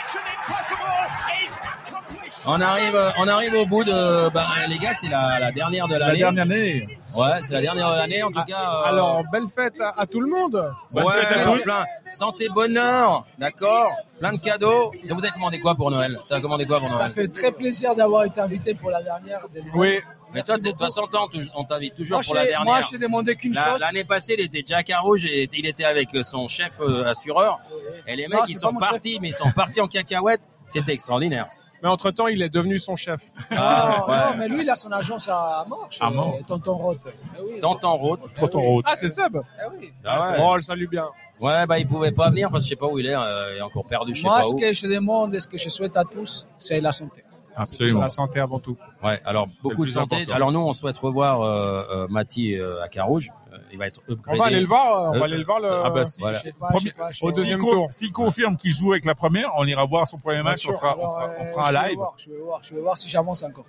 On arrive, on arrive au bout de, bah, les gars, c'est la, la dernière de La l'année. dernière année. Ouais, c'est la dernière de l'année, en tout cas. euh, Alors, belle fête à, à tout le monde. bonne ouais, fête à tous. plein, santé, bonheur, d'accord, plein de cadeaux. Et vous avez commandé quoi pour Noël? T'as commandé quoi pour Ça Noël? fait très plaisir d'avoir été invité pour la dernière. des- Oui. Mais toi, t'es- de toute façon, on t'invite toujours Moi, pour la j'ai- dernière. moi, je t'ai demandé qu'une La- chose. L'année passée, il était Jack à rouge et il était avec son chef euh, assureur. Et les mecs, Non, ils sont chef. partis, mais ils sont partis en cacahuète. C'était extraordinaire. Mais entre-temps, il est devenu son chef. Ah, non, ouais. non, mais lui, il a son agence à Morche. À Morche. euh, Tonton Roth. Eh oui. Tonton Roth. Tonton Roth. Ah, c'est Seb. Eh oui. Ah ouais. Oh, le salue bien. Ouais, bah, il pouvait pas venir parce que je sais pas où il est. euh, il est encore perdu, je sais Moi, pas ce où. que je demande et ce que je souhaite à tous, c'est la santé. Absolument. la santé avant tout. Ouais, alors beaucoup de santé. important. Alors nous, on souhaite revoir euh, euh, Mati euh, à Carouge. Euh, il va être On upgradé. va aller le voir. On Euh, va aller le voir. Le... ah bah, si. Voilà. Je sais pas, Premier- je sais pas, je au deuxième S'il tour. S'il confirme qu'il joue avec la première, on ira voir son premier match. On sûr. fera, on Alors, fera, on fera un live. voir, je vais voir, je vais voir si j'avance encore.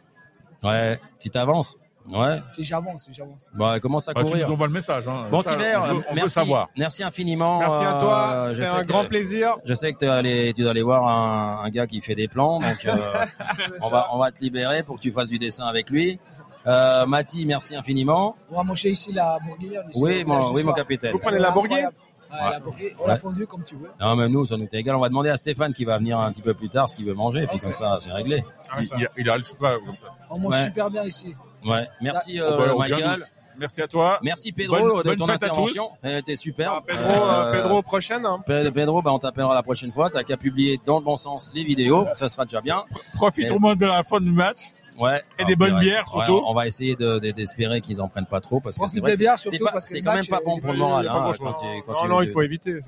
Ouais, tu t'avances. Ouais. Si j'avance, si j'avance. Bon, elle commence à Bah, tu courir. nous envoies le message. Hein. Bon, Ça, Tibert, on veut, on veut merci. savoir. Merci infiniment. Merci à toi. Euh, C'était un grand plaisir. Je sais que tu allé, tu dois aller voir un, un gars qui fait des plans, donc euh, [LAUGHS] on va, on va te libérer pour que tu fasses du dessin avec lui. Euh, Mati, merci infiniment. On va manger ici la bourguignonne. Oui, mon, oui, mon capitaine. Vous prenez la bourguigne Incroyable. Ah, la porquée, on l'a fondu comme tu veux. Non, mais nous, ça nous est égal. On va demander à Stéphane qui va venir un petit peu plus tard ce qu'il veut manger, puis Ok. comme ça, c'est réglé. Ah, Il, ça- il, il a le chocolat comme ça. On mange Ouais. super bien ici. Ouais. Merci, Oh, euh, bah, aucun Michael. Merci à toi. Merci Pedro Bonne- de bonne ton intervention. tous. Elle était super. Ah, Pedro, Euh, euh, Pedro prochaine. hein. Pe- Pedro, bah, on t'appellera la prochaine fois. T'as qu'à publier dans le bon sens les vidéos. Ça sera déjà bien. Profite Et- au moins de la fin du match. Ouais. Et des bonnes ouais. bières, Ouais, surtout. on va essayer de, de- d'espérer qu'ils en prennent pas trop parce que c'est vrai c'est- pas- quand même pas bon pour le moral. hein, quand tu- quand Non, tu- non, il faut éviter.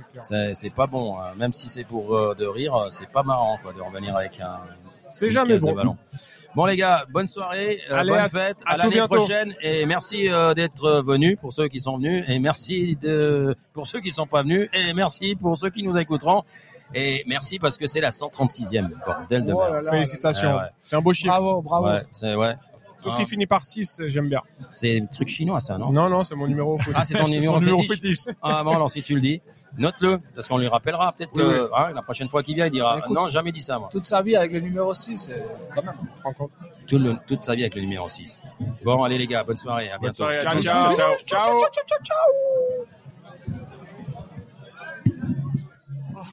c'est pas bon, hein. même si c'est pour euh, de rire, euh, c'est pas marrant quoi, de revenir avec un. C'est jamais de bon. Bon les gars, bonne soirée, euh, Allez, bonne à- fête, à l'année prochaine et merci euh, d'être venus pour ceux qui sont venus et merci de pour ceux qui sont pas venus et merci pour ceux qui nous écouteront et merci parce que c'est la 136e bordel de Oh merde. là là. Félicitations. Ouais, ouais. C'est un beau chiffre. Bravo, bravo. Ouais, c'est ouais. Tout ce qui finit par 6, j'aime bien. C'est un truc chinois, ça, non? Non, non, c'est mon numéro fétiche. Ah, c'est ton numéro, [LAUGHS] numéro fétiche. Ah bon, alors si tu le dis, note-le, parce qu'on lui rappellera peut-être que hein, la prochaine fois qu'il vient, il dira non, jamais dit ça, moi. Toute sa vie avec le numéro 6, quand même. Tout le, toute sa vie avec le numéro 6. Bon, allez les gars, bonne soirée, à bientôt. Bonne ciao, ciao, ciao, ciao, ciao, ciao, ciao.